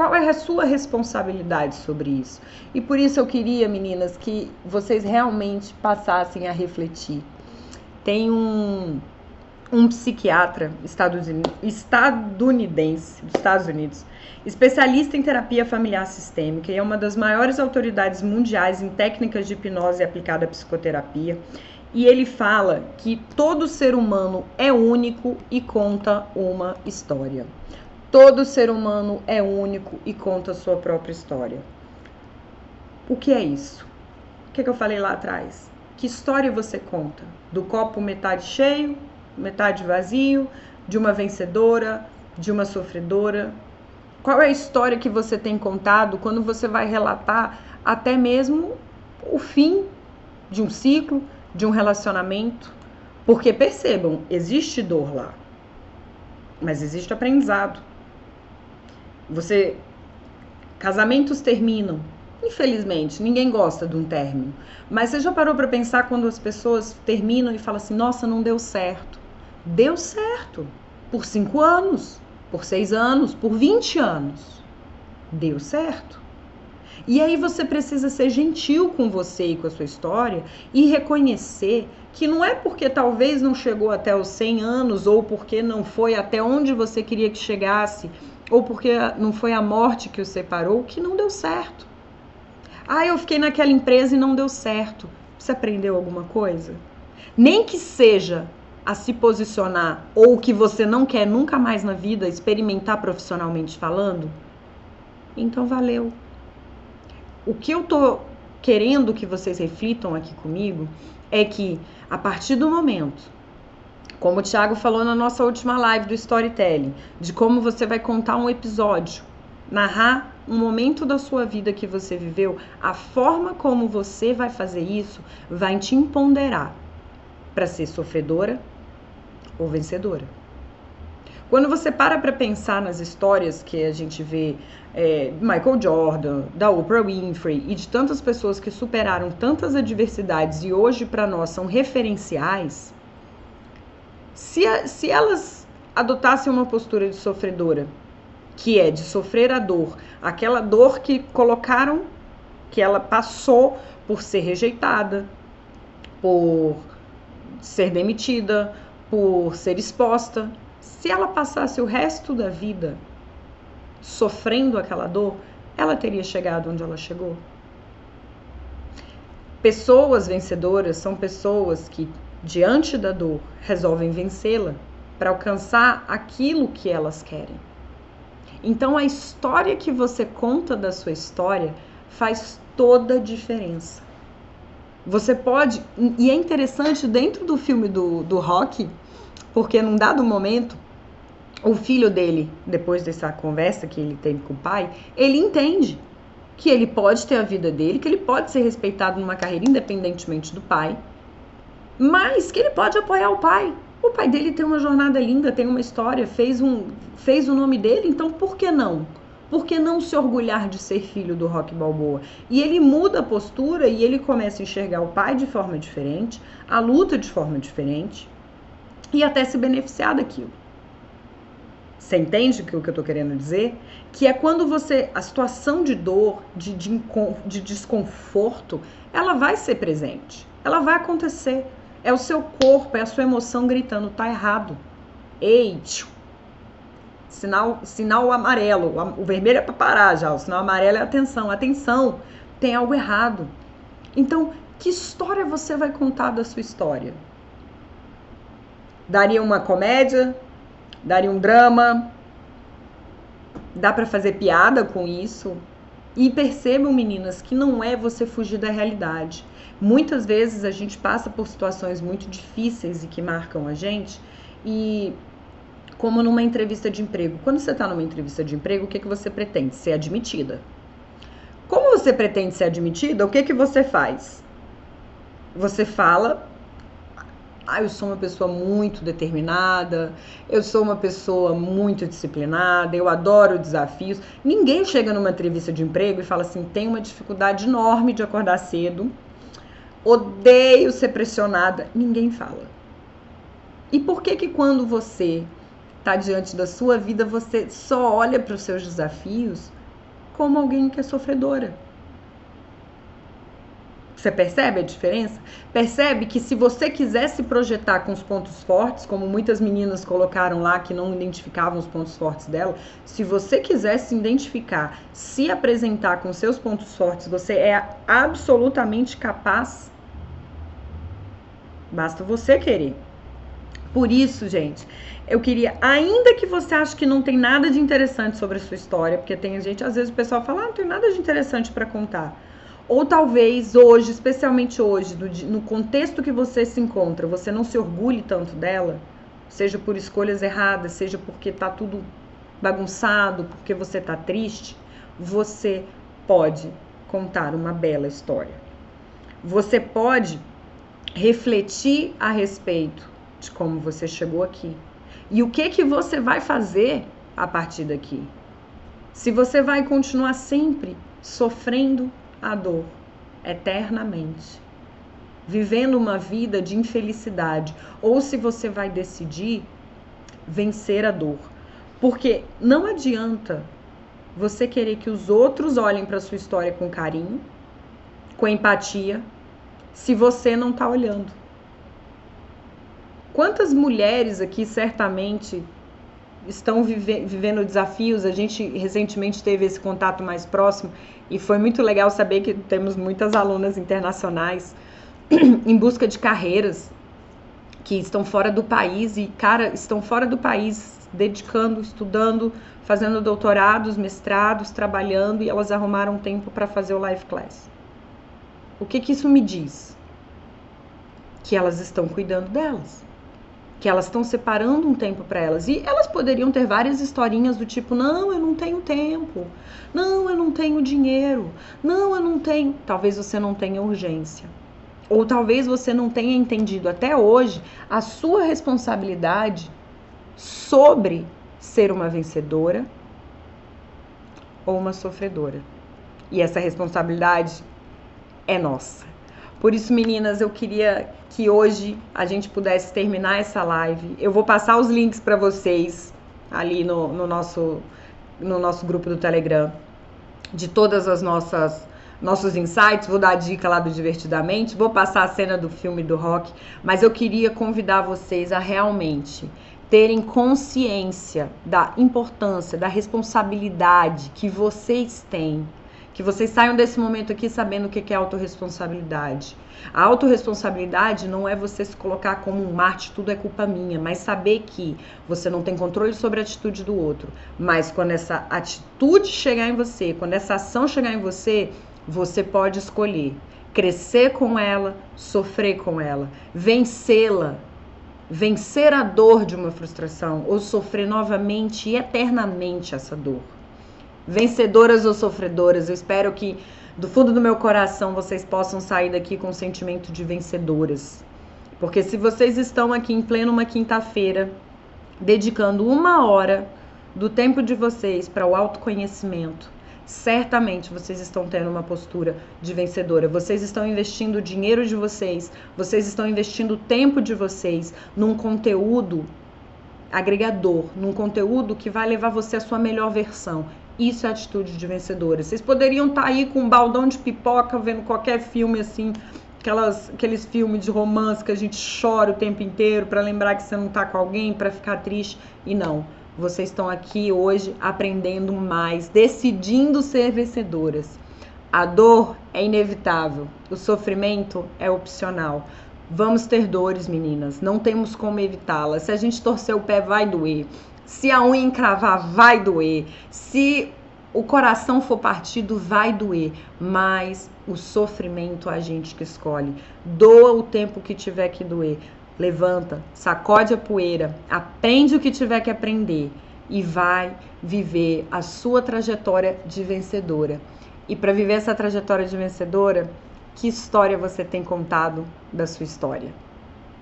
Qual é a sua responsabilidade sobre isso? E por isso eu queria, meninas, que vocês realmente passassem a refletir. Tem um, um psiquiatra estadunidense, dos Estados Unidos, especialista em terapia familiar sistêmica e é uma das maiores autoridades mundiais em técnicas de hipnose aplicada à psicoterapia. E ele fala que todo ser humano é único e conta uma história. Todo ser humano é único e conta a sua própria história. O que é isso? O que, é que eu falei lá atrás? Que história você conta? Do copo metade cheio, metade vazio, de uma vencedora, de uma sofredora? Qual é a história que você tem contado quando você vai relatar até mesmo o fim de um ciclo, de um relacionamento? Porque percebam, existe dor lá, mas existe aprendizado. Você casamentos terminam. Infelizmente, ninguém gosta de um término. Mas você já parou para pensar quando as pessoas terminam e falam assim: "Nossa, não deu certo". Deu certo. Por cinco anos, por seis anos, por 20 anos. Deu certo. E aí você precisa ser gentil com você e com a sua história e reconhecer que não é porque talvez não chegou até os 100 anos ou porque não foi até onde você queria que chegasse ou porque não foi a morte que o separou, que não deu certo. Ah, eu fiquei naquela empresa e não deu certo. Você aprendeu alguma coisa? Nem que seja a se posicionar ou que você não quer nunca mais na vida experimentar profissionalmente falando, então valeu. O que eu tô querendo que vocês reflitam aqui comigo é que a partir do momento como o Thiago falou na nossa última live do storytelling, de como você vai contar um episódio, narrar um momento da sua vida que você viveu, a forma como você vai fazer isso vai te empoderar para ser sofredora ou vencedora. Quando você para para pensar nas histórias que a gente vê é, Michael Jordan, da Oprah Winfrey e de tantas pessoas que superaram tantas adversidades e hoje para nós são referenciais, se, se elas adotassem uma postura de sofredora, que é de sofrer a dor, aquela dor que colocaram, que ela passou por ser rejeitada, por ser demitida, por ser exposta, se ela passasse o resto da vida sofrendo aquela dor, ela teria chegado onde ela chegou. Pessoas vencedoras são pessoas que diante da dor, resolvem vencê-la para alcançar aquilo que elas querem. Então, a história que você conta da sua história faz toda a diferença. Você pode, e é interessante dentro do filme do, do Rock, porque num dado momento, o filho dele, depois dessa conversa que ele teve com o pai, ele entende que ele pode ter a vida dele, que ele pode ser respeitado numa carreira independentemente do pai, mas que ele pode apoiar o pai. O pai dele tem uma jornada linda, tem uma história, fez, um, fez o nome dele, então por que não? Por que não se orgulhar de ser filho do Rock Balboa? E ele muda a postura e ele começa a enxergar o pai de forma diferente, a luta de forma diferente e até se beneficiar daquilo. Você entende o que eu estou querendo dizer? Que é quando você. A situação de dor, de, de, de desconforto, ela vai ser presente. Ela vai acontecer. É o seu corpo, é a sua emoção gritando, tá errado. Ei, tchiu. Sinal, sinal amarelo. O vermelho é para parar já. O sinal amarelo é atenção. Atenção, tem algo errado. Então, que história você vai contar da sua história? Daria uma comédia? Daria um drama? Dá para fazer piada com isso? E percebam, meninas, que não é você fugir da realidade. Muitas vezes a gente passa por situações muito difíceis e que marcam a gente, e como numa entrevista de emprego. Quando você está numa entrevista de emprego, o que, que você pretende? Ser admitida. Como você pretende ser admitida, o que, que você faz? Você fala ah, eu sou uma pessoa muito determinada, eu sou uma pessoa muito disciplinada, eu adoro desafios. Ninguém chega numa entrevista de emprego e fala assim: tem uma dificuldade enorme de acordar cedo, odeio ser pressionada. Ninguém fala. E por que que quando você está diante da sua vida, você só olha para os seus desafios como alguém que é sofredora? Você percebe a diferença? Percebe que se você quiser se projetar com os pontos fortes, como muitas meninas colocaram lá que não identificavam os pontos fortes dela, se você quiser se identificar, se apresentar com seus pontos fortes, você é absolutamente capaz. Basta você querer. Por isso, gente, eu queria, ainda que você ache que não tem nada de interessante sobre a sua história, porque tem gente, às vezes o pessoal fala, ah, não tem nada de interessante para contar ou talvez hoje, especialmente hoje, no contexto que você se encontra, você não se orgulhe tanto dela, seja por escolhas erradas, seja porque tá tudo bagunçado, porque você tá triste, você pode contar uma bela história. Você pode refletir a respeito de como você chegou aqui e o que que você vai fazer a partir daqui. Se você vai continuar sempre sofrendo a dor eternamente, vivendo uma vida de infelicidade, ou se você vai decidir vencer a dor. Porque não adianta você querer que os outros olhem para sua história com carinho, com empatia, se você não está olhando. Quantas mulheres aqui certamente estão vive, vivendo desafios. A gente recentemente teve esse contato mais próximo e foi muito legal saber que temos muitas alunas internacionais em busca de carreiras que estão fora do país e, cara, estão fora do país dedicando, estudando, fazendo doutorados, mestrados, trabalhando e elas arrumaram tempo para fazer o live class. O que que isso me diz? Que elas estão cuidando delas que elas estão separando um tempo para elas. E elas poderiam ter várias historinhas do tipo: não, eu não tenho tempo, não, eu não tenho dinheiro, não, eu não tenho. Talvez você não tenha urgência. Ou talvez você não tenha entendido até hoje a sua responsabilidade sobre ser uma vencedora ou uma sofredora. E essa responsabilidade é nossa. Por isso, meninas, eu queria que hoje a gente pudesse terminar essa live. Eu vou passar os links para vocês ali no, no, nosso, no nosso grupo do Telegram de todas as nossas nossos insights, vou dar a dica lá do Divertidamente, vou passar a cena do filme do rock, mas eu queria convidar vocês a realmente terem consciência da importância, da responsabilidade que vocês têm que vocês saiam desse momento aqui sabendo o que é autorresponsabilidade. A autorresponsabilidade não é você se colocar como um Marte, tudo é culpa minha, mas saber que você não tem controle sobre a atitude do outro. Mas quando essa atitude chegar em você, quando essa ação chegar em você, você pode escolher crescer com ela, sofrer com ela, vencê-la, vencer a dor de uma frustração ou sofrer novamente e eternamente essa dor vencedoras ou sofredoras. Eu espero que do fundo do meu coração vocês possam sair daqui com o sentimento de vencedoras. Porque se vocês estão aqui em pleno uma quinta-feira, dedicando uma hora do tempo de vocês para o autoconhecimento, certamente vocês estão tendo uma postura de vencedora. Vocês estão investindo o dinheiro de vocês, vocês estão investindo o tempo de vocês num conteúdo agregador, num conteúdo que vai levar você à sua melhor versão. Isso é atitude de vencedora. Vocês poderiam estar tá aí com um baldão de pipoca vendo qualquer filme assim, aquelas, aqueles filmes de romance que a gente chora o tempo inteiro para lembrar que você não está com alguém, para ficar triste. E não. Vocês estão aqui hoje aprendendo mais, decidindo ser vencedoras. A dor é inevitável, o sofrimento é opcional. Vamos ter dores, meninas, não temos como evitá-las. Se a gente torcer o pé, vai doer. Se a unha encravar, vai doer. Se o coração for partido, vai doer, mas o sofrimento a gente que escolhe. Doa o tempo que tiver que doer. Levanta, sacode a poeira, aprende o que tiver que aprender e vai viver a sua trajetória de vencedora. E para viver essa trajetória de vencedora, que história você tem contado da sua história?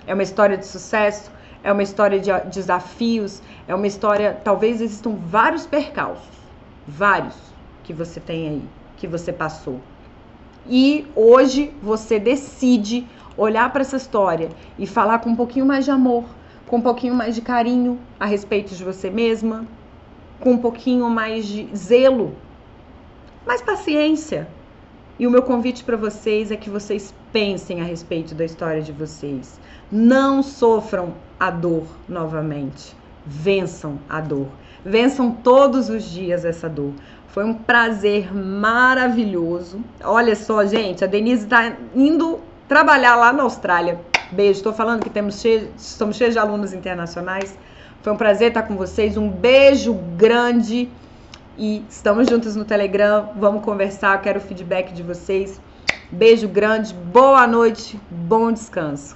É uma história de sucesso? É uma história de desafios? É uma história. Talvez existam vários percalços vários que você tem aí, que você passou. E hoje você decide olhar para essa história e falar com um pouquinho mais de amor, com um pouquinho mais de carinho a respeito de você mesma, com um pouquinho mais de zelo, mais paciência. E o meu convite para vocês é que vocês pensem a respeito da história de vocês. Não sofram a dor novamente. Vençam a dor. Vençam todos os dias essa dor. Foi um prazer maravilhoso. Olha só, gente, a Denise está indo trabalhar lá na Austrália. Beijo. Estou falando que temos cheio, estamos cheios de alunos internacionais. Foi um prazer estar com vocês. Um beijo grande. E estamos juntos no Telegram. Vamos conversar. Quero o feedback de vocês. Beijo grande. Boa noite. Bom descanso.